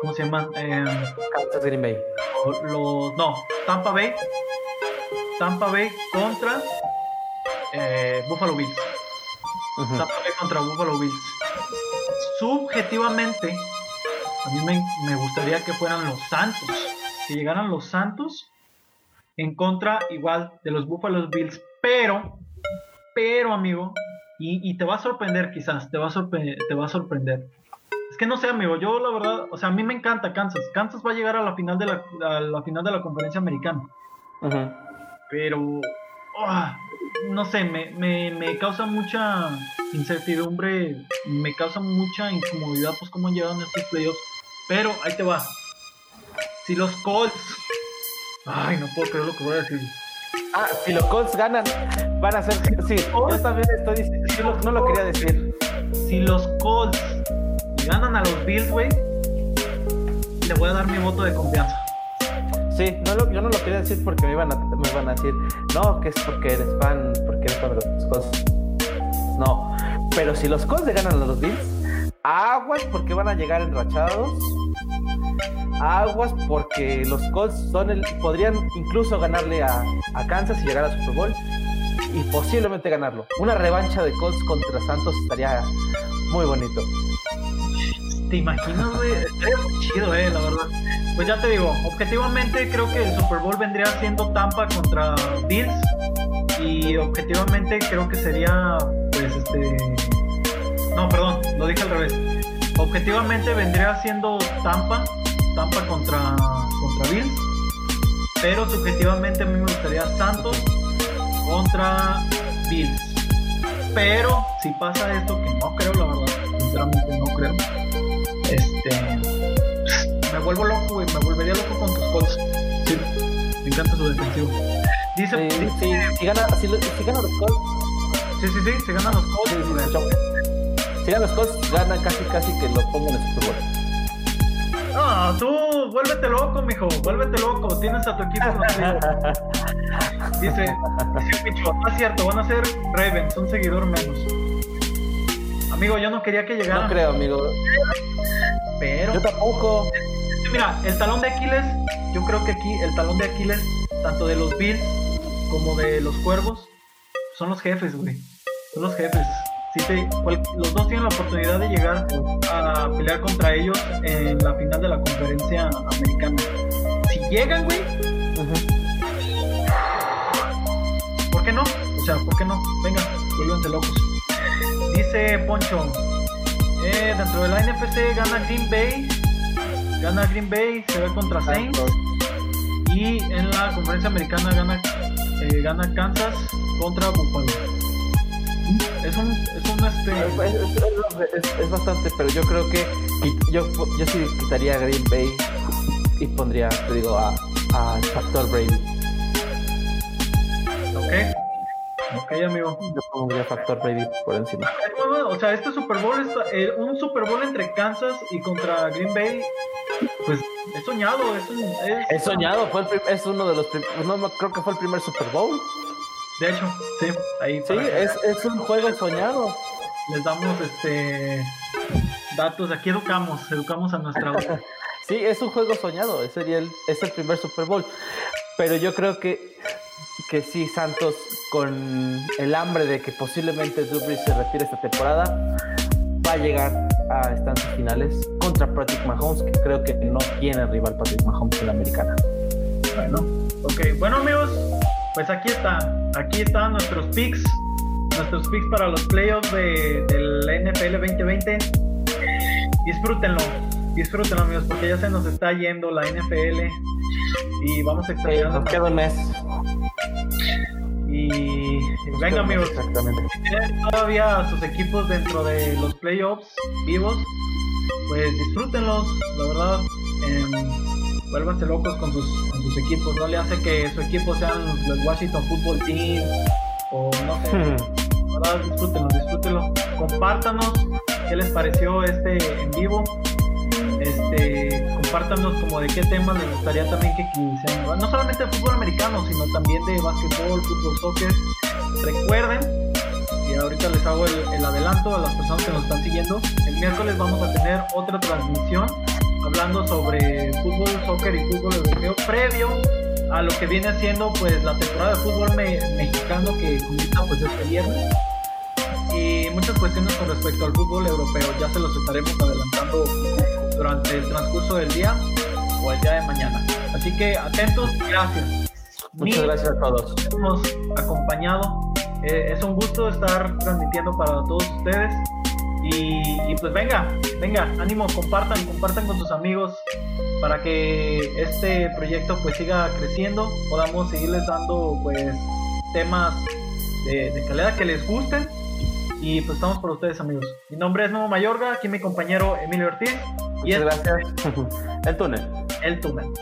S2: ¿Cómo se llaman? Em,
S3: Kansas Green Bay.
S2: los. No, Tampa Bay. Tampa Bay contra. eh, Buffalo Bills. Tampa Bay contra Buffalo Bills. Subjetivamente, a mí me, me gustaría que fueran los Santos. Que llegaran los Santos en contra igual de los Buffalo Bills. Pero, pero amigo, y, y te va a sorprender quizás, te va a, sorpre- te va a sorprender. Es que no sé, amigo, yo la verdad, o sea, a mí me encanta Kansas. Kansas va a llegar a la final de la, a la final de la conferencia americana pero ah, no sé, me, me, me causa mucha incertidumbre, me causa mucha incomodidad, pues cómo llegan estos playoffs. Pero ahí te va. Si los Colts, ay, no puedo creer lo que voy a decir.
S3: Ah, si los Colts ganan, van a ser. Sí, yo también estoy diciendo. no lo quería decir.
S2: Si los Colts ganan a los Bills, güey, le voy a dar mi voto de confianza.
S3: Sí, no lo- yo no lo quería decir porque me iban, a, me iban a decir, no, que es porque eres fan, porque eres fan de los Colts. No, pero si los Colts le ganan a los Bills, aguas porque van a llegar enrachados. Aguas porque los Colts son el, podrían incluso ganarle a, a Kansas y llegar al Super Bowl y posiblemente ganarlo. Una revancha de Colts contra Santos estaría muy bonito.
S2: ¿Te imaginas, güey? Estaría muy chido, eh, la verdad. Pues ya te digo, objetivamente creo que el Super Bowl vendría siendo Tampa contra Bills. Y objetivamente creo que sería, pues, este. No, perdón, lo dije al revés. Objetivamente vendría siendo Tampa, Tampa contra, contra Bills. Pero subjetivamente a mí me gustaría Santos contra Bills. Pero si pasa esto, que no creo, la verdad, sinceramente no creo. Este. Me vuelvo loco, güey. Me volvería loco con tus Colts. Sí. Me encanta su defensivo. Dice.
S3: Sí,
S2: dice-
S3: sí, si, gana, si, si ganan los Colts,
S2: sí, sí, sí, se ganan los Colts.
S3: Sí, sí, escuchamos. Si ganan los Colts, ganan casi casi que lo pongan en el Super Bowl.
S2: No, tú, vuélvete loco, mijo. Vuélvete loco. Tienes a tu equipo playoffs. *laughs* Dice, dice Picho, no es cierto, van a ser Ravens, un seguidor menos. Amigo, yo no quería que llegaran,
S3: No creo, amigo.
S2: pero
S3: Yo tampoco.
S2: Mira, el talón de Aquiles, yo creo que aquí el talón de Aquiles, tanto de los Bills como de los Cuervos, son los jefes, güey. Son los jefes. Sí te- cual- los dos tienen la oportunidad de llegar a pelear contra ellos en la final de la conferencia americana. Si llegan, güey. ¿por qué no? O sea, ¿por qué no? Venga, vuélvanse locos. Dice Poncho, eh, dentro de la NFC gana Green Bay, gana Green Bay, se ve contra Saints. Y en la conferencia americana gana, eh, gana Kansas contra Buffalo. Es un, es un este.
S3: Es, es- es- es bastante, pero yo creo que y yo, yo sí quitaría Green Bay y pondría, te digo, a, a Factor Brady.
S2: Ok. Ok, amigo.
S3: Yo pondría a Factor Brady por encima.
S2: O sea, este Super Bowl, está- eh, un Super Bowl entre Kansas y contra Green Bay, pues es soñado. Es, un, es,
S3: Es soñado, fue el es uno de los no me- creo que fue el primer Super Bowl.
S2: De hecho, sí, ahí
S3: Sí, es, es un juego soñado.
S2: les damos este datos. Aquí educamos, educamos a nuestra audiencia. *laughs*
S3: Sí, es un juego soñado, ese sería el, es el primer Super Bowl. Pero yo creo que, que sí, Santos, con el hambre de que posiblemente Drew Brees se retire esta temporada, va a llegar a estancias finales contra Patrick Mahomes, que creo que no tiene rival Patrick Mahomes en la americana.
S2: Bueno, ok, bueno amigos, pues aquí está, aquí están nuestros picks, nuestros picks para los playoffs de, del NFL 2020. Disfrútenlo, disfrútenlo amigos, porque ya se nos está yendo la NFL y vamos a extrañar.
S3: nos queda un mes.
S2: Y venga amigos, si tienen todavía sus equipos dentro de los playoffs vivos, pues disfrútenlos, la verdad. Vuélvanse locos con sus, con sus equipos. No le hace que su equipo sean los Washington Football Team o no sé. Verdad, disfrútenlo, disfrútenlo. Compártanos qué les pareció este en vivo. Este, compártanos como de qué temas les gustaría también que quisieran. No solamente de fútbol americano, sino también de básquetbol, fútbol, soccer. Recuerden, y ahorita les hago el, el adelanto a las personas que nos están siguiendo. El miércoles vamos a tener otra transmisión hablando sobre fútbol, soccer y fútbol europeo previo a lo que viene siendo pues la temporada de fútbol mexicano que comienza pues este viernes. Y muchas cuestiones con respecto al fútbol europeo ya se los estaremos adelantando durante el transcurso del día o el día de mañana. Así que atentos gracias.
S3: Muchas gracias a todos.
S2: hemos acompañado eh, es un gusto estar transmitiendo para todos ustedes y, pues venga, venga, ánimo, compartan, compartan con sus amigos para que este proyecto pues siga creciendo, podamos seguirles dando pues temas de, calidad que les gusten y pues estamos por ustedes amigos. Mi nombre es Nuevo Mayorga, aquí mi compañero Emilio Ortiz.
S3: y gracias. *laughs*
S2: El túnel. El túnel.